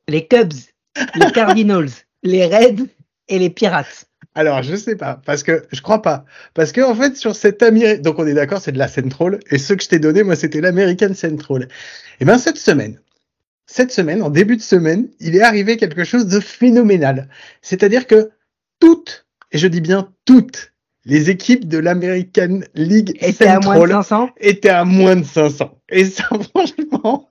les Cubs, les Cardinals, les Reds et les Pirates? Alors, je sais pas, parce que je crois pas. Parce que, en fait, sur cette Amérique, donc on est d'accord, c'est de la Central, et ce que je t'ai donné, moi, c'était l'American Central. Et ben, cette semaine, cette semaine, en début de semaine, il est arrivé quelque chose de phénoménal. C'est-à-dire que toutes, et je dis bien toutes, les équipes de l'American League étaient à moins de Central 500 était à moins de 500. Et ça, franchement,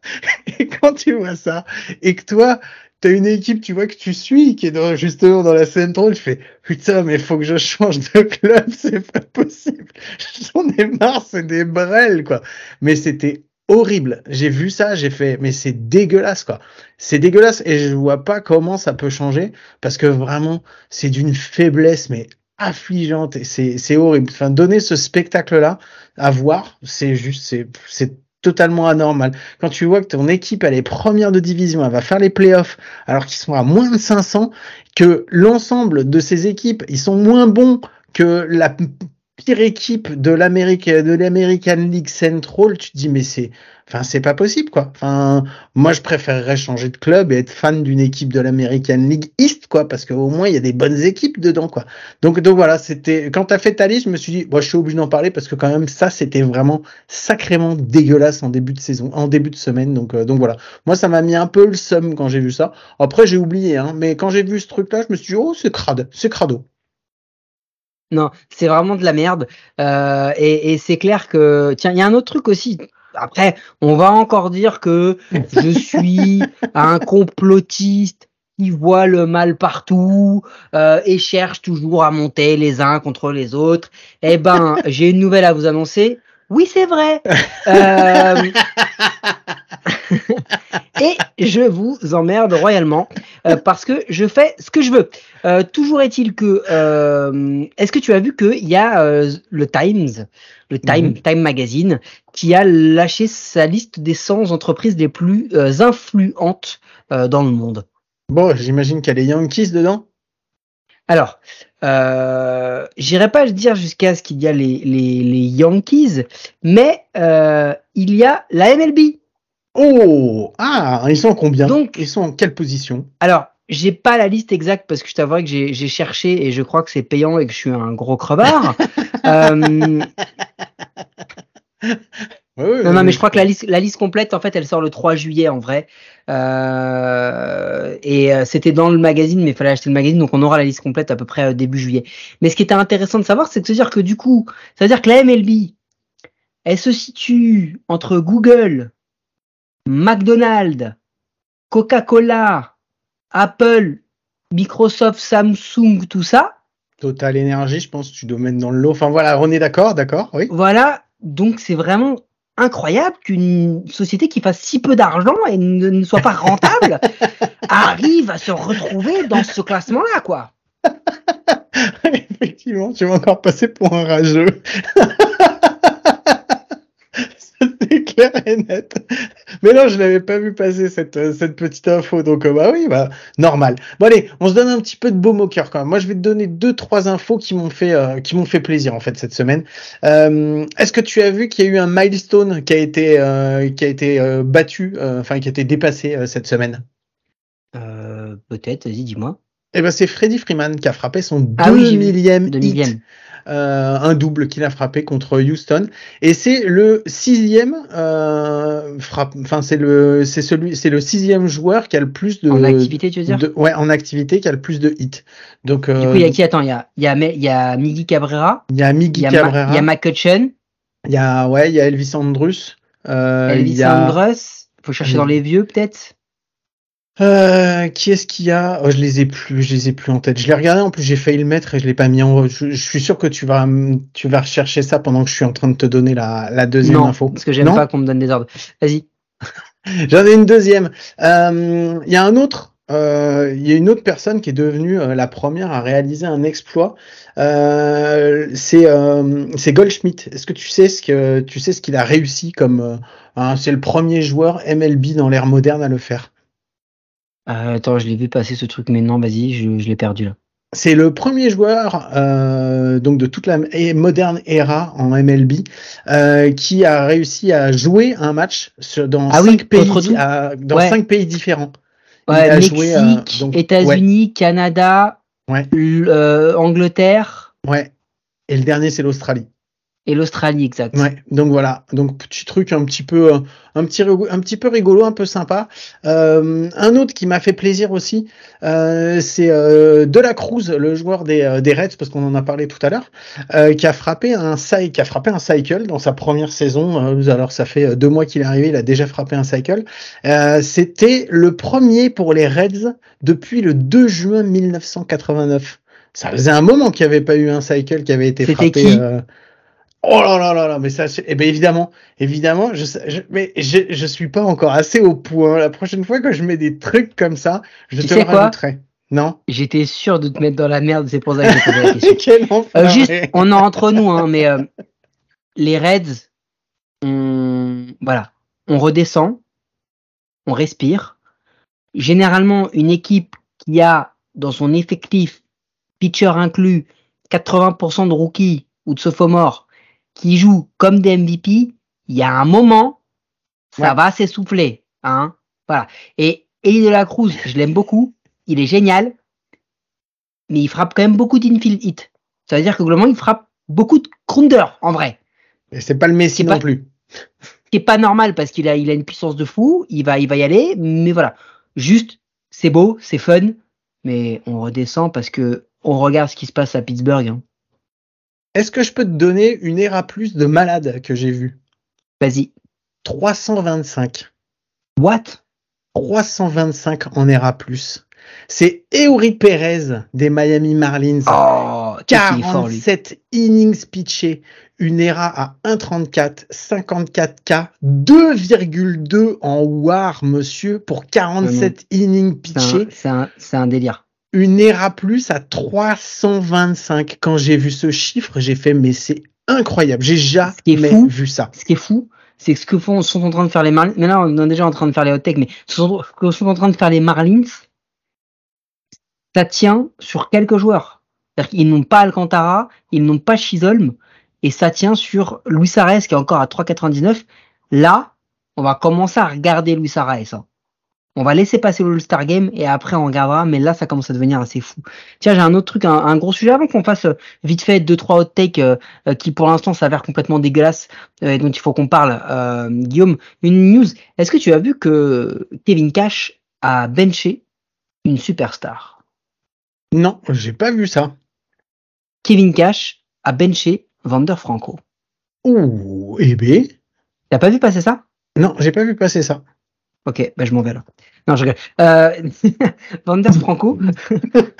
et quand tu vois ça, et que toi, t'as une équipe, tu vois, que tu suis, qui est dans, justement dans la Central, je fais, putain, mais faut que je change de club, c'est pas possible. J'en ai marre, c'est des brels, quoi. Mais c'était horrible. J'ai vu ça, j'ai fait, mais c'est dégueulasse, quoi. C'est dégueulasse, et je vois pas comment ça peut changer, parce que vraiment, c'est d'une faiblesse, mais affligeante, et c'est, horrible. Enfin, donner ce spectacle-là, à voir, c'est juste, c'est totalement anormal. Quand tu vois que ton équipe, elle est première de division, elle va faire les playoffs, alors qu'ils sont à moins de 500, que l'ensemble de ces équipes, ils sont moins bons que la pire équipe de l'Amérique de l'American League Central, tu te dis mais c'est enfin c'est pas possible quoi. Enfin moi je préférerais changer de club et être fan d'une équipe de l'American League East quoi parce qu'au moins il y a des bonnes équipes dedans quoi. Donc donc voilà, c'était quand tu as fait ta liste, je me suis dit moi je suis obligé d'en parler parce que quand même ça c'était vraiment sacrément dégueulasse en début de saison, en début de semaine donc euh, donc voilà. Moi ça m'a mis un peu le seum quand j'ai vu ça. Après j'ai oublié hein, mais quand j'ai vu ce truc là, je me suis dit oh c'est crade, c'est crado. Non, c'est vraiment de la merde. Euh, et, et c'est clair que, tiens, il y a un autre truc aussi. Après, on va encore dire que je suis un complotiste qui voit le mal partout euh, et cherche toujours à monter les uns contre les autres. Eh ben, j'ai une nouvelle à vous annoncer. Oui, c'est vrai. Euh, et je vous emmerde royalement euh, parce que je fais ce que je veux. Euh, toujours est-il que, euh, est-ce que tu as vu qu'il y a euh, le Times, le Time, Mhm. Time Magazine, qui a lâché sa liste des 100 entreprises les plus euh, influentes euh, dans le monde? Bon, j'imagine qu'il y a les Yankees dedans? Alors, euh, j'irai pas dire jusqu'à ce qu'il y a les, les, les Yankees, mais euh, il y a la MLB. Oh Ah, ils sont en combien? Donc- Ils sont en quelle position? Alors, j'ai pas la liste exacte parce que je t'avouerai que j'ai j'ai cherché et je crois que c'est payant et que je suis un gros crevard. euh, Non, non, mais je crois que la liste, la liste complète, en fait, elle sort le 3 juillet en vrai. Euh, et euh, c'était dans le magazine, mais il fallait acheter le magazine, donc on aura la liste complète à peu près euh, début juillet. Mais ce qui était intéressant de savoir, c'est de se dire que du coup, ça veut dire que la MLB, elle se situe entre Google, McDonald's, Coca-Cola, Apple, Microsoft, Samsung, tout ça. Total Énergie, je pense tu dois mettre dans le lot. Enfin voilà, on est d'accord, d'accord, oui. Voilà, donc c'est vraiment incroyable qu'une société qui fasse si peu d'argent et ne, ne soit pas rentable arrive à se retrouver dans ce classement-là, quoi. Effectivement, tu vas encore passer pour un rageux. C'est clair et net. Mais non, je n'avais pas vu passer cette, euh, cette petite info, donc euh, bah oui, bah normal. Bon allez, on se donne un petit peu de baume au cœur quand même. Moi, je vais te donner deux, trois infos qui m'ont fait, euh, qui m'ont fait plaisir en fait cette semaine. Euh, Est-ce que tu as vu qu'il y a eu un milestone qui a été, euh, qui a été battu, enfin qui a été dépassé cette semaine? Peut-être, vas-y, dis-moi. Eh ben, c'est Freddie Freeman qui a frappé son Ah oui, j'ai vu. millième De hit. Euh, un double qu'il a frappé contre Houston, et c'est le sixième euh, frappe, enfin c'est le, c'est celui, c'est le sixième joueur qui a le plus de, En activité, tu veux dire? de- ouais, en activité qui a le plus de hits. Donc Du euh, coup, il y a qui? Attends, il y a, il y, a, il y a Miggy Cabrera, il y a il Miggy Cabrera, il y a McCutcheon, il y a ouais, il y a Elvis Andrus, euh, il Elvis y a Andrus. Faut chercher dans les vieux, peut-être? Euh, qui est-ce qu'il y a? Oh, Je les ai plus, je les ai plus en tête. Je l'ai regardé en plus, j'ai failli le mettre et je l'ai pas mis en. Je, je suis sûr que tu vas, tu vas rechercher ça pendant que je suis en train de te donner la, la deuxième Non, info. parce que j'aime pas qu'on me donne des ordres. Vas-y. J'en ai une deuxième. Euh, Il y a un autre. euh, Il y a une autre personne qui est devenue euh, la première à réaliser un exploit. Euh, c'est euh, c'est Goldschmidt. Est-ce que tu sais ce que tu sais ce qu'il a réussi comme hein, C'est le premier joueur MLB dans l'ère moderne à le faire. Euh, attends, je l'ai vu passer ce truc, mais non, vas-y, je, je l'ai perdu là. C'est le premier joueur euh, donc de toute la moderne era en MLB euh, qui a réussi à jouer un match sur, dans Ah oui, cinq pays à- dans Ouais. cinq pays différents. Il Ouais, Mexique, États-Unis, Canada, Ouais. euh, Angleterre Ouais. Et le dernier c'est l'Australie. Et l'Australie, exact. Ouais. Donc voilà. Donc petit truc un petit peu euh, un petit un petit peu rigolo, un peu sympa. Euh, un autre qui m'a fait plaisir aussi, euh, c'est euh, De La Cruz, le joueur des, euh, des Reds, parce qu'on en a parlé tout à l'heure, euh, qui a frappé un qui a frappé un cycle dans sa première saison. Euh, alors ça fait deux mois qu'il est arrivé, il a déjà frappé un cycle. Euh, C'était le premier pour les Reds depuis le 2 juin 1989. Ça faisait un moment qu'il n'y avait pas eu un cycle qui avait été frappé. qui? euh, Oh là là là là, mais ça, c'est- eh ben évidemment, évidemment, je, sais- je, mais je, je suis pas encore assez au point. La prochaine fois que je mets des trucs comme ça, je Tu te sais le quoi rajouterai. Non? J'étais sûr de te mettre dans la merde, c'est pour ça que j'ai posé la question. Quel Euh, juste, on est entre nous, hein, mais euh, les Reds, on- voilà, on redescend, on respire. Généralement, une équipe qui a dans son effectif, pitcher inclus, 80% de rookies ou de sophomores qui jouent comme des MVP, il y a un moment, ça Ouais. va s'essouffler. Hein voilà. Et Elie de la Cruz, je l'aime beaucoup, il est génial, mais il frappe quand même beaucoup d'infield hit. Ça veut dire que globalement, il frappe beaucoup de grounders en vrai. Et c'est pas le Messi non pas- plus. Ce qui est pas normal parce qu'il a, il a une puissance de fou, il va, il va y aller, mais voilà. Juste, c'est beau, c'est fun, mais on redescend parce que on regarde ce qui se passe à Pittsburgh. hein. Est-ce que je peux te donner une ERA plus de malade que j'ai vue? Vas-y. 325. What? 325 en ERA plus. C'est Eury Perez des Miami Marlins. Oh, qu'est-ce qu'il est fort lui. 47 innings pitchés, une ERA à 1,34, 54K, 2,2 en WAR, monsieur, pour 47 innings pitchés, c'est un, c'est un délire. Une ERA plus à 325. Quand j'ai vu ce chiffre, j'ai fait, mais c'est incroyable, j'ai jamais fou, vu ça. Ce qui est fou, c'est que ce que font, sont en train de faire les Marlins. Mais là, on est déjà en train de faire les hot tech, mais ce sont- ce que sont en train de faire les Marlins, ça tient sur quelques joueurs. C'est-à-dire qu'ils n'ont pas Alcantara, ils n'ont pas Chisholm, et ça tient sur Luis Arraez qui est encore à 3,99. Là, on va commencer à regarder Luis Arraez. hein. On va laisser passer le All-Star Game et après on regardera, mais là ça commence à devenir assez fou. Tiens, j'ai un autre truc, un, un gros sujet avant qu'on fasse euh, vite fait deux trois hot takes euh, euh, qui pour l'instant s'avèrent complètement dégueulasses euh, et dont il faut qu'on parle. Euh, Guillaume, une news. Est-ce que tu as vu que Kevin Cash a benché une superstar? Non, j'ai pas vu ça. Kevin Cash a benché Vander Franco. Ouh, eh ben, T'as pas vu passer ça? Non, j'ai pas vu passer ça. Ok, ben je m'en vais là. Non, je rigole. Euh, Vander Franco.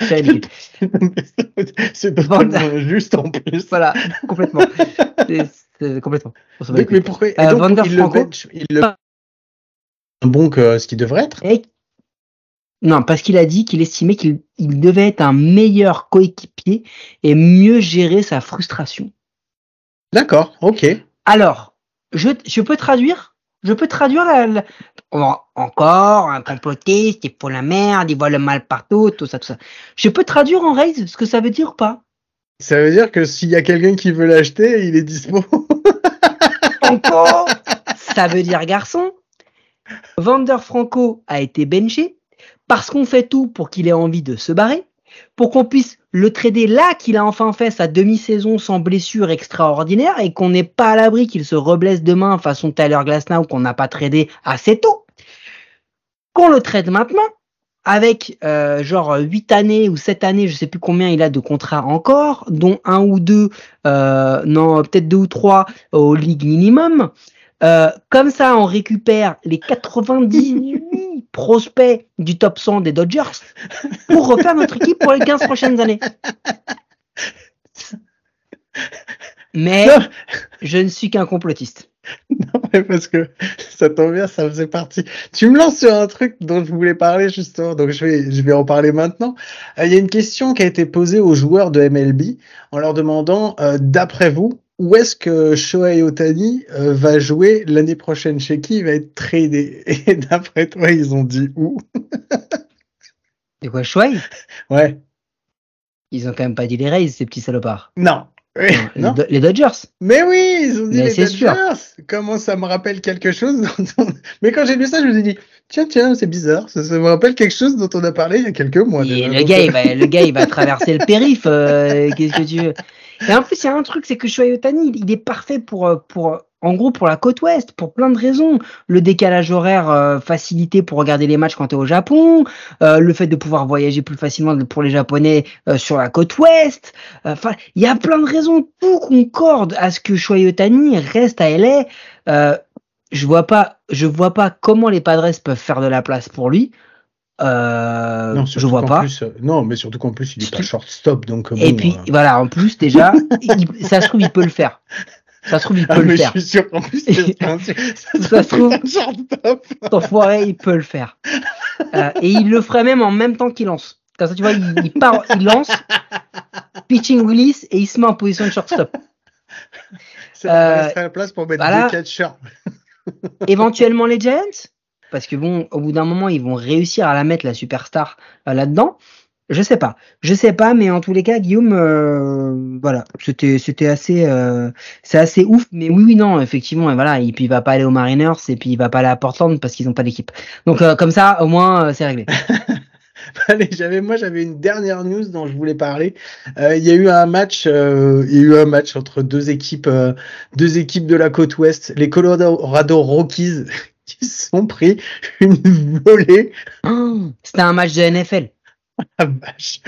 C'est totalement juste en plus. voilà, complètement. C'est- complètement. Mais, pourquoi? Et Euh, donc, Vander il Franco le bench, il le bon que ce qui devrait être? Et- Non, parce qu'il a dit qu'il estimait qu'il il devait être un meilleur coéquipier et mieux gérer sa frustration. D'accord, ok. Alors, je, je peux traduire? Je peux traduire la, la- En- encore un complotiste, il faut la merde, il voit le mal partout, tout ça, tout ça. Je peux traduire en raise ce que ça veut dire ou pas? Ça veut dire que s'il y a quelqu'un qui veut l'acheter, il est dispo. Encore? Ça veut dire garçon? Vander Franco a été benché parce qu'on fait tout pour qu'il ait envie de se barrer, pour qu'on puisse le trader là qu'il a enfin fait sa demi-saison sans blessure extraordinaire et qu'on n'est pas à l'abri qu'il se reblesse demain façon Tyler Glasnow qu'on n'a pas tradé assez tôt. Qu'on le trade maintenant avec euh, genre 8 années ou 7 années, je sais plus combien il a de contrats encore, dont un ou deux, euh, non peut-être deux ou trois au Ligue minimum. Euh, comme ça, on récupère les 98 prospects du top 100 des Dodgers pour refaire notre équipe pour les 15 prochaines années. Mais Non. je ne suis qu'un complotiste. Ouais, Parce que ça tombe bien, ça faisait partie. Tu me lances sur un truc dont je voulais parler justement, donc je vais, je vais en parler maintenant. Euh, Il y a une question qui a été posée aux joueurs de MLB en leur demandant, euh, d'après vous, où est-ce que Shohei Otani euh, va jouer l'année prochaine Chez qui? Il va être tradé Et d'après toi, ils ont dit où? C'est quoi, chouette Ouais. Ils ont quand même pas dit les Rays, ces petits salopards. Non. Oui, Les non. Do- les Dodgers. Mais oui, ils ont dit Mais les c'est sûr. Dodgers. Comment ça me rappelle quelque chose dont on- Mais quand j'ai lu ça, je me suis dit, tiens, tiens, c'est bizarre. Ça, ça me rappelle quelque chose dont on a parlé il y a quelques mois. Et déjà. le Donc, gars, euh, il va, le gars, il va traverser le périph. euh, Qu'est-ce que tu veux? Et en plus, il y a un truc, c'est que Shohei Ohtani, il est parfait pour, euh, pour, en gros, pour la côte ouest, pour plein de raisons. Le décalage horaire euh, facilité pour regarder les matchs quand tu es au Japon, euh, le fait de pouvoir voyager plus facilement pour les Japonais euh, sur la côte ouest. Euh, Enfin, il y a plein de raisons. Tout concorde à ce que Shohei Ohtani reste à LA. Euh, je vois pas, je vois pas comment les Padres peuvent faire de la place pour lui. Euh, non, je vois pas. Plus, euh, non, mais surtout qu'en plus, il est pas shortstop, donc. euh, Et bon, puis euh, voilà, en plus déjà, il- ça se trouve il peut le faire. Ça se trouve il ah, peut le mais faire. je suis sûr qu'en plus, un- ça, Ça se trouve- enfoiré, il peut le faire. Euh, et il le ferait même en même temps qu'il lance. Comme ça, tu vois, il, il part, il lance, pitching release et il se met en position de shortstop. Ça Euh, la place pour mettre voilà. deux catcheurs. Éventuellement les Giants, parce que bon, au bout d'un moment, ils vont réussir à la mettre la superstar euh, là-dedans. Je sais pas, je sais pas, mais en tous les cas, Guillaume, euh, voilà, c'était c'était assez, euh, c'est assez ouf. Mais oui, oui, non, effectivement, et voilà, et puis il va pas aller aux Mariners et puis il va pas aller à Portland parce qu'ils ont pas d'équipe. Donc comme ça, au moins, c'est réglé. Allez, j'avais moi j'avais une dernière news dont je voulais parler. Il y a eu un match, il y a eu un match entre deux équipes, deux équipes de la côte ouest, les Colorado Rockies se sont pris une volée. C'était un match de NFL. Ah, vache.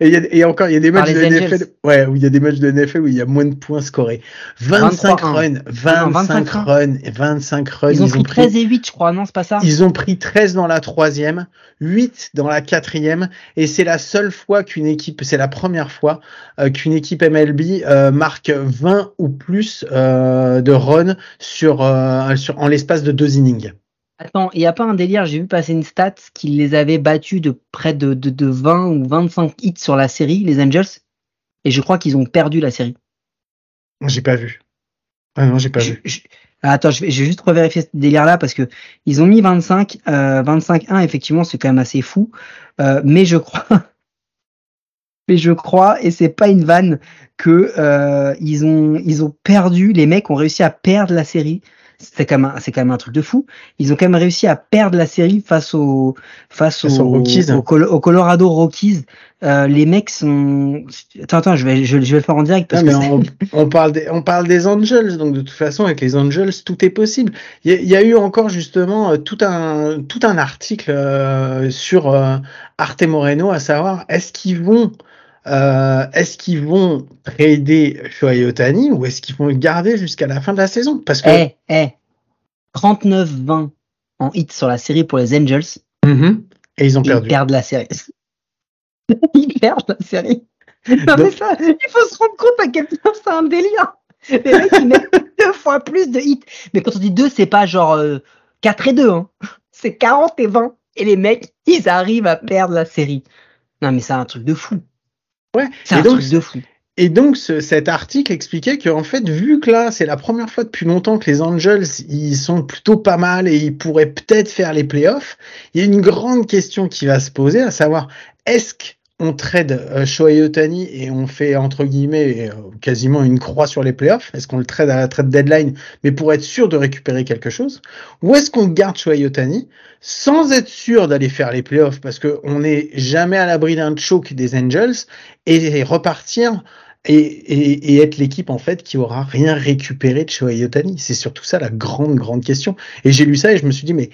Et, y a- et encore, il y a des matchs de. NFL, ouais, où il y a des matchs de NFL où il y a moins de points scorés. 25 23-1. runs, 25, 25 runs, 25 runs. Ils ont pris 13 et 8, je crois, non, c'est pas ça? Ils ont pris 13 dans la troisième, 8 dans la quatrième, et c'est la seule fois qu'une équipe, c'est la première fois euh, qu'une équipe MLB euh, marque 20 ou plus euh, de runs sur, euh, sur en l'espace de deux innings. Attends, il n'y a pas un délire, j'ai vu passer une stat qui les avait battus de près de, de, de 20 ou 25 hits sur la série, les Angels, et je crois qu'ils ont perdu la série. J'ai pas vu. Ah non, j'ai pas Je- vu. je- Attends, je vais, je vais juste revérifier ce délire-là parce que ils ont mis 25, euh, 25-1, effectivement, c'est quand même assez fou. Euh, mais je crois, mais je crois, et c'est pas une vanne, que euh, ils ont, ils ont perdu, les mecs ont réussi à perdre la série. C'est quand même, un- c'est quand même un truc de fou. Ils ont quand même réussi à perdre la série face au, face, Face aux au, Rockies. au Colo- au Colorado Rockies. Euh, les mecs sont, attends, attends, je vais, je, je vais le faire en direct parce Non, que on, on parle des, on parle des Angels, donc de toute façon, avec les Angels, tout est possible. Il y, a- il y a eu encore justement euh, tout un, tout un article euh, sur euh, Arte Moreno, à savoir est-ce qu'ils vont, euh, est-ce qu'ils vont trader Shohei Ohtani ou est-ce qu'ils vont le garder jusqu'à la fin de la saison? Parce que Eh, eh. 39-20 en hit sur la série pour les Angels. Mhm. et ils ont Ils perdu. perdent la série. ils perdent la série. Non, mais ça, il faut se rendre compte à quel point c'est un délire. Les mecs, ils mettent deux fois plus de hits. Mais quand on dit deux, c'est pas genre euh, 4 et 2. Hein. C'est 40 et 20. Et les mecs, ils arrivent à perdre la série. Non, mais c'est un truc de fou. Ouais. C'est Et un donc, truc de fou. Et donc ce- cet article expliquait que en fait, vu que là c'est la première fois depuis longtemps que les Angels ils sont plutôt pas mal et ils pourraient peut-être faire les playoffs, il y a une grande question qui va se poser, à savoir est-ce qu'on trade euh, Shohei Ohtani et on fait entre guillemets euh, quasiment une croix sur les playoffs Est-ce qu'on le trade à la trade deadline, mais pour être sûr de récupérer quelque chose? Ou est-ce qu'on garde Shohei Ohtani sans être sûr d'aller faire les playoffs parce qu'on n'est jamais à l'abri d'un choke des Angels et repartir et, être l'équipe en fait qui aura rien récupéré de Shohei Ohtani? C'est surtout ça la grande grande question. Et j'ai lu ça et je me suis dit mais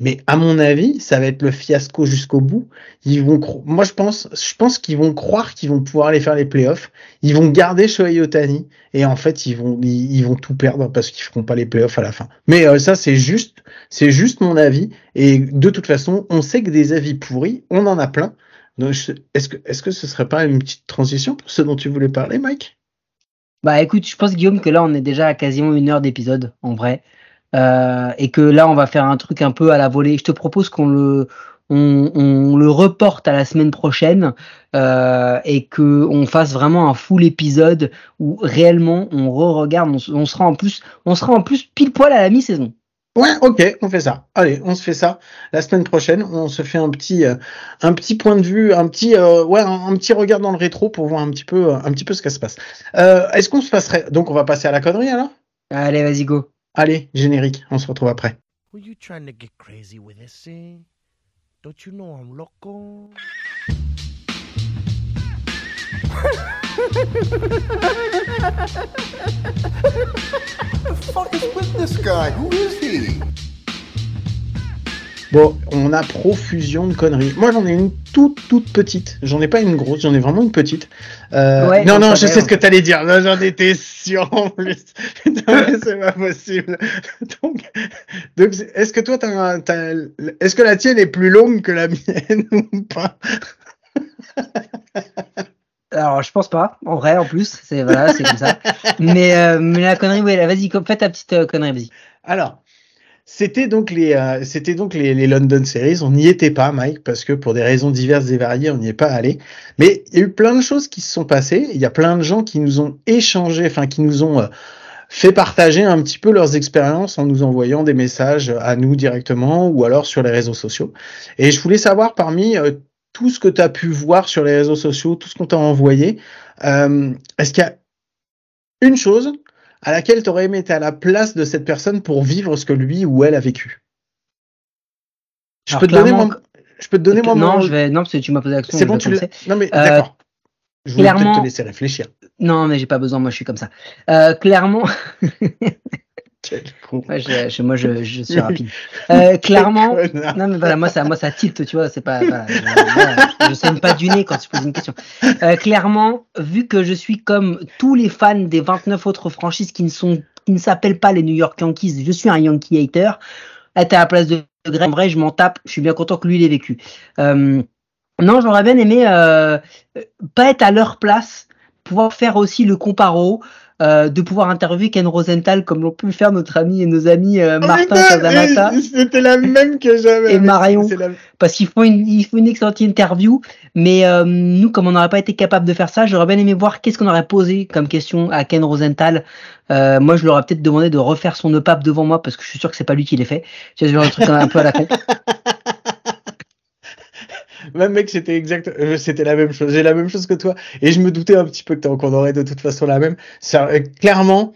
mais à mon avis ça va être le fiasco jusqu'au bout. Ils vont moi je pense je pense qu'ils vont croire qu'ils vont pouvoir aller faire les playoffs. Ils vont garder Shohei Ohtani et en fait ils vont ils, vont tout perdre parce qu'ils feront pas les playoffs à la fin. Mais euh, ça c'est juste c'est juste mon avis et de toute façon on sait que des avis pourris on en a plein. Est-ce que, est-ce que ce serait pas une petite transition pour ce dont tu voulais parler, Mike? Bah écoute, je pense Guillaume que là on est déjà à quasiment une heure d'épisode en vrai, Euh, et que là on va faire un truc un peu à la volée. Je te propose qu'on le on, on le reporte à la semaine prochaine euh, et que on fasse vraiment un full épisode où réellement on re-regarde, on, on sera en plus on sera en plus pile poil à la mi-saison. Ouais, ok, on fait ça. Allez, on se fait ça la semaine prochaine. On se fait un petit, euh, un petit point de vue, un petit, euh, ouais, un, un petit regard dans le rétro pour voir un petit peu, un petit peu ce qui se passe. Est-ce qu'on se passerait Donc, on va passer à la connerie alors? Allez, vas-y go. Allez, générique. On se retrouve après. Were you trying to get crazy with this thing? Don't you know I'm loco? fuck is with this guy? Who is he? Bon, on a profusion de conneries. Moi, j'en ai une toute, toute petite. J'en ai pas une grosse, j'en ai vraiment une petite. Euh, Ouais, non, on non, je sais ce que t'allais dire. Là, j'en étais sûr en plus. C'est pas possible. Donc, donc est-ce que toi, t'as, un- t'as- est-ce que la tienne est plus longue que la mienne ou pas? Alors je pense pas, en vrai en plus, c'est voilà, c'est comme ça. Mais, euh, mais la connerie, ouais, vas-y, fais ta petite euh, connerie, vas-y. Alors, c'était donc les, euh, c'était donc les, London Series. On n'y était pas, Mike, parce que pour des raisons diverses et variées, on n'y est pas allé. Mais il y a eu plein de choses qui se sont passées. Il y a plein de gens qui nous ont échangé, enfin qui nous ont euh, fait partager un petit peu leurs expériences en nous envoyant des messages à nous directement ou alors sur les réseaux sociaux. Et je voulais savoir parmi euh, tout ce que tu as pu voir sur les réseaux sociaux, tout ce qu'on t'a envoyé, euh, est-ce qu'il y a une chose à laquelle tu aurais aimé être à la place de cette personne pour vivre ce que lui ou elle a vécu Je Alors, peux te donner mon... Je peux te donner mon non, je vais, non, parce que tu m'as posé la question. C'est bon, tu l'as. Non mais Euh, d'accord. Je voulais clairement- te laisser réfléchir. Non, mais j'ai pas besoin, moi je suis comme ça. Euh, clairement, Quel con. moi je, je- moi, je, je suis rapide. Euh, clairement, non mais voilà, moi ça, moi ça tilte, tu vois, c'est pas, voilà, je, saigne pas du nez quand tu poses une question. Euh, clairement, vu que je suis comme tous les fans des 29 autres franchises qui ne sont, qui ne s'appellent pas les New York Yankees, je suis un Yankee hater. Être à la place de Greg, en vrai, je m'en tape. Je suis bien content que lui l'ait vécu. Euh, non, j'aurais bien aimé pas être à leur place, pouvoir faire aussi le comparo, euh, de pouvoir interviewer Ken Rosenthal comme l'ont pu faire notre ami et nos amis euh, Oh, Martin Casamata. et C'était la même que j'avais. Et Marion. La- parce qu'ils font une, ils font une excellente interview. Mais euh, nous, comme on n'aurait pas été capable de faire ça, j'aurais bien aimé voir qu'est-ce qu'on aurait posé comme question à Ken Rosenthal. Euh, moi, je leur aurais peut-être demandé de refaire son EPAP devant moi parce que je suis sûr que c'est pas lui qui l'ait fait. Genre de truc un peu à la con. Même mec, c'était exact, euh, c'était la même chose. J'ai la même chose que toi, et je me doutais un petit peu que qu'on aurait de toute façon la même. Ça, euh, clairement,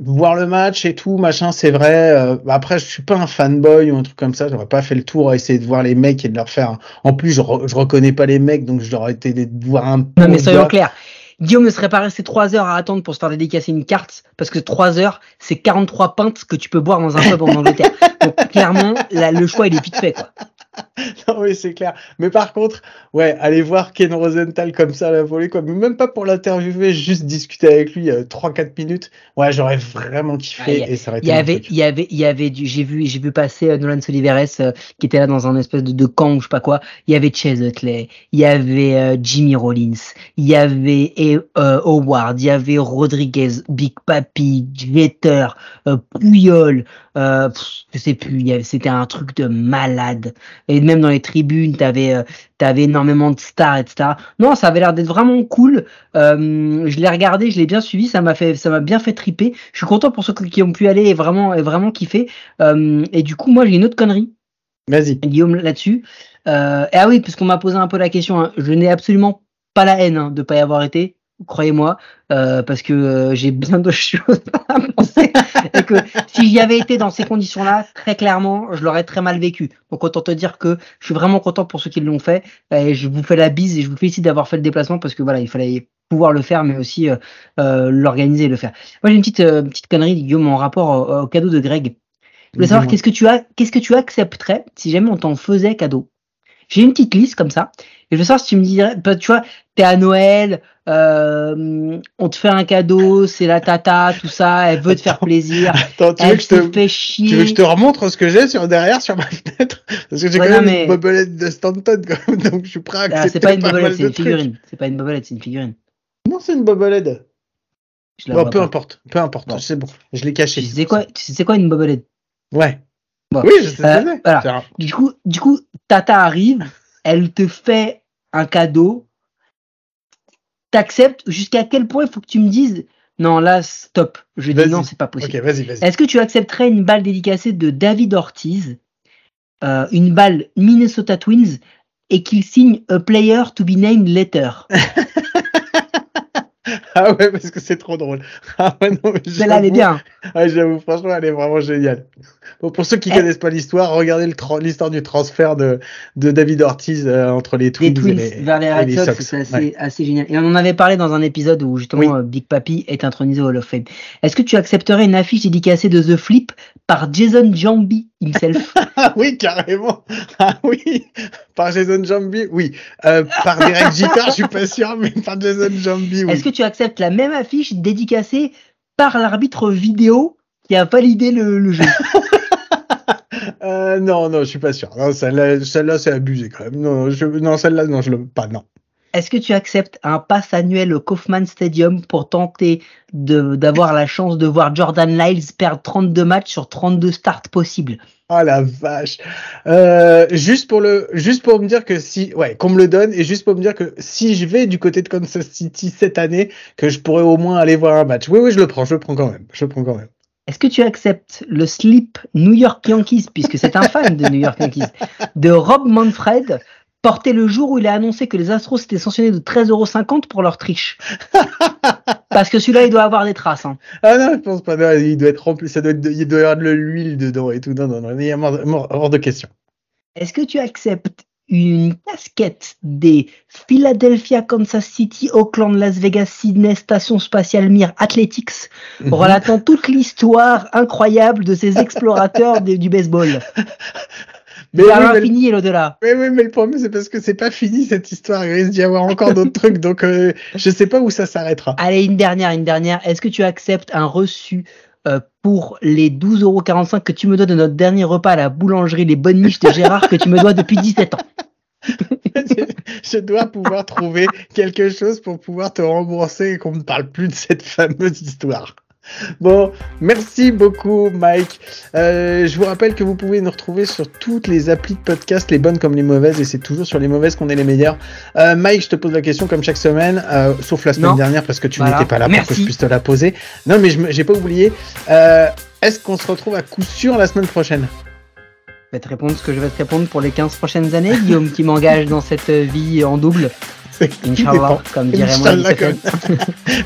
voir le match et tout, machin, c'est vrai. euh, après, je suis pas un fanboy ou un truc comme ça. J'aurais pas fait le tour à essayer de voir les mecs et de leur faire. En plus, je, re- je reconnais pas les mecs, donc j'aurais été de voir un. Non, bon mais soyons clairs. Guillaume ne serait pas resté 3 heures à attendre pour se faire dédicacer une carte, parce que 3 heures, c'est 43 pintes que tu peux boire dans un pub en Angleterre. Donc, clairement, le choix, il est vite fait, quoi. Non, oui, c'est clair. Mais par contre, ouais, aller voir Ken Rosenthal comme ça à la volée, quoi. Mais même pas pour l'interviewer, juste discuter avec lui euh, 3-4 minutes. Ouais, j'aurais vraiment kiffé Ah, a- et ça aurait été Il y avait, il y avait, il y avait du, j'ai vu, j'ai vu passer euh, Nolan Soliveres euh, qui était là dans un espèce de, de camp ou je sais pas quoi. Il y avait Chase Utley, il y avait euh, Jimmy Rollins, il y avait Howard, il y avait Rodriguez, Big Papi, Jeter, Puyol, euh, je sais plus. C'était un truc de malade. Et même dans les tribunes, t'avais, euh, t'avais énormément de stars, etc. Non, ça avait l'air d'être vraiment cool. Euh, je l'ai regardé, je l'ai bien suivi, ça m'a fait, ça m'a bien fait triper. Je suis content pour ceux qui ont pu aller et vraiment, et vraiment kiffer. Euh, et du coup, moi, j'ai une autre connerie, Vas-y. Guillaume, là-dessus. Euh, ah oui, parce qu'on m'a posé un peu la question. hein. Je n'ai absolument pas la haine hein, de pas y avoir été, croyez-moi, euh, parce que euh, j'ai bien d'autres choses à penser. et que si j'y avais été dans ces conditions-là, très clairement, je l'aurais très mal vécu. Donc autant te dire que je suis vraiment content pour ceux qui l'ont fait. Et je vous fais la bise et je vous félicite d'avoir fait le déplacement parce que voilà, il fallait pouvoir le faire, mais aussi euh, l'organiser et le faire. Moi, j'ai une petite euh, petite connerie, Guillaume, en rapport au, au cadeau de Greg. Je voulais savoir qu'est-ce que tu as, qu'est-ce que tu accepterais si jamais on t'en faisait cadeau? J'ai une petite liste comme ça. Et je veux savoir si tu me dirais, bah, tu vois, t'es à Noël, euh, on te fait un cadeau, c'est la tata, tout ça, elle veut te faire plaisir, Attends, tu veux elle que je te fait chier. tu veux que je te remontre ce que j'ai sur derrière sur ma fenêtre Parce que j'ai Ouais, quand non, même mais- une bobelette de Stanton, quand même, donc je suis prêt à Ah, accepter c'est pas une bobelette, c'est une figurine. C'est pas une bobelette, c'est une figurine. Non, c'est une bobelette. Je la Bon, vois peu pas. importe, peu importe, Bon. c'est bon. Je l'ai caché. Tu sais quoi, tu sais quoi une bobelette? Ouais. Bon. Oui, je sais Euh, que voilà. Du coup, du coup, Tata arrive, elle te fait un cadeau. T'acceptes jusqu'à quel point il faut que tu me dises non là stop. Je dis non, c'est pas possible. Ok, vas-y, vas-y. Est-ce que tu accepterais une balle dédicacée de David Ortiz, euh, une balle Minnesota Twins et qu'il signe a player to be named later? Ah ouais, parce que c'est trop drôle. Ah ouais, non, mais Celle-là, elle est bien. Ah, j'avoue, franchement, elle est vraiment géniale. Bon, pour ceux qui Eh. connaissent pas l'histoire, regardez l'histoire du transfert de, de David Ortiz euh, entre les Twins, Twins et les, vers les Red les Sox, c'est assez, Ouais. assez génial. Et on en avait parlé dans un épisode où justement Oui. euh, Big Papi est intronisé au Hall of Fame. Est-ce que tu accepterais une affiche dédicacée de The Flip par Jason Jambi himself? Ah oui, carrément. Ah oui, par Jason Jambi, oui. Euh, par Derek Jeter, je suis pas sûr, mais par Jason Jambi, oui. Est-ce que tu acceptes la même affiche dédicacée par l'arbitre vidéo qui a validé le, jeu Euh, non, non, je suis pas sûr. Celle-là, c'est abusé quand même. Non, non, celle-là, non, je le, pas, non. Est-ce que tu acceptes un pass annuel au Kaufman Stadium pour tenter d'avoir la chance de voir Jordan Lyles perdre 32 matchs sur 32 starts possibles? Oh la vache. Euh, juste pour le, juste pour me dire que si, ouais, qu'on me le donne et juste pour me dire que si je vais du côté de Kansas City cette année, que je pourrais au moins aller voir un match. Oui, oui, je le prends, je le prends quand même, je le prends quand même. Est-ce que tu acceptes le slip New York Yankees, puisque c'est un fan de New York Yankees, de Rob Manfred, porté le jour où il a annoncé que les Astros étaient sanctionnés de 13,50€ pour leur triche Parce que celui-là, il doit avoir des traces. hein. Ah non, je pense pas. Non, il doit être rempli, ça doit être, il doit y avoir de l'huile dedans et tout. Non, non, non, il y a mort, mort- hors de question. Est-ce que tu acceptes une casquette des Philadelphia, Kansas City, Auckland, Las Vegas, Sydney, Station Spatiale Mir Athletics, Mhm. relatant toute l'histoire incroyable de ces explorateurs de- du baseball? Mais oui, mais l'infini et l'au-delà. Oui, oui, mais le problème, c'est parce que c'est pas fini cette histoire. Il risque d'y avoir encore d'autres trucs, donc euh, je sais pas où ça s'arrêtera. Allez, une dernière, une dernière. Est-ce que tu acceptes un reçu euh, pour les 12,45€ que tu me dois de notre dernier repas à la boulangerie Les Bonnes Miches de Gérard que tu me dois depuis 17 ans? Je dois pouvoir trouver quelque chose pour pouvoir te rembourser et qu'on ne parle plus de cette fameuse histoire. Bon, merci beaucoup Mike. Euh, je vous rappelle que vous pouvez nous retrouver sur toutes les applis de podcast, les bonnes comme les mauvaises, et c'est toujours sur les mauvaises qu'on est les meilleurs. Euh, Mike, je te pose la question comme chaque semaine, euh, sauf la semaine Non. dernière parce que tu Voilà. n'étais pas là pour que je puisse te la poser. Non, mais je j'ai pas oublié. Est-ce qu'on se retrouve à coup sûr la semaine prochaine? Je vais te répondre ce que je vais te répondre pour les 15 prochaines années, Guillaume, qui m'engage dans cette vie en double. Inch'Allah, comme dirait moi.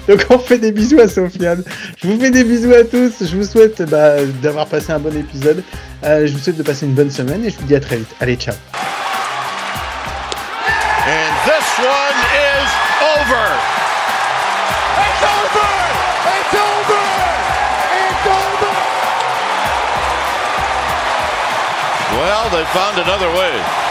Donc on fait des bisous à Sofiane. Je vous fais des bisous à tous. Je vous souhaite bah, d'avoir passé un bon épisode. Euh, je vous souhaite de passer une bonne semaine et je vous dis à très vite. Allez, ciao. And this one is over. It's over! It's over! It's over! Well, they found another way.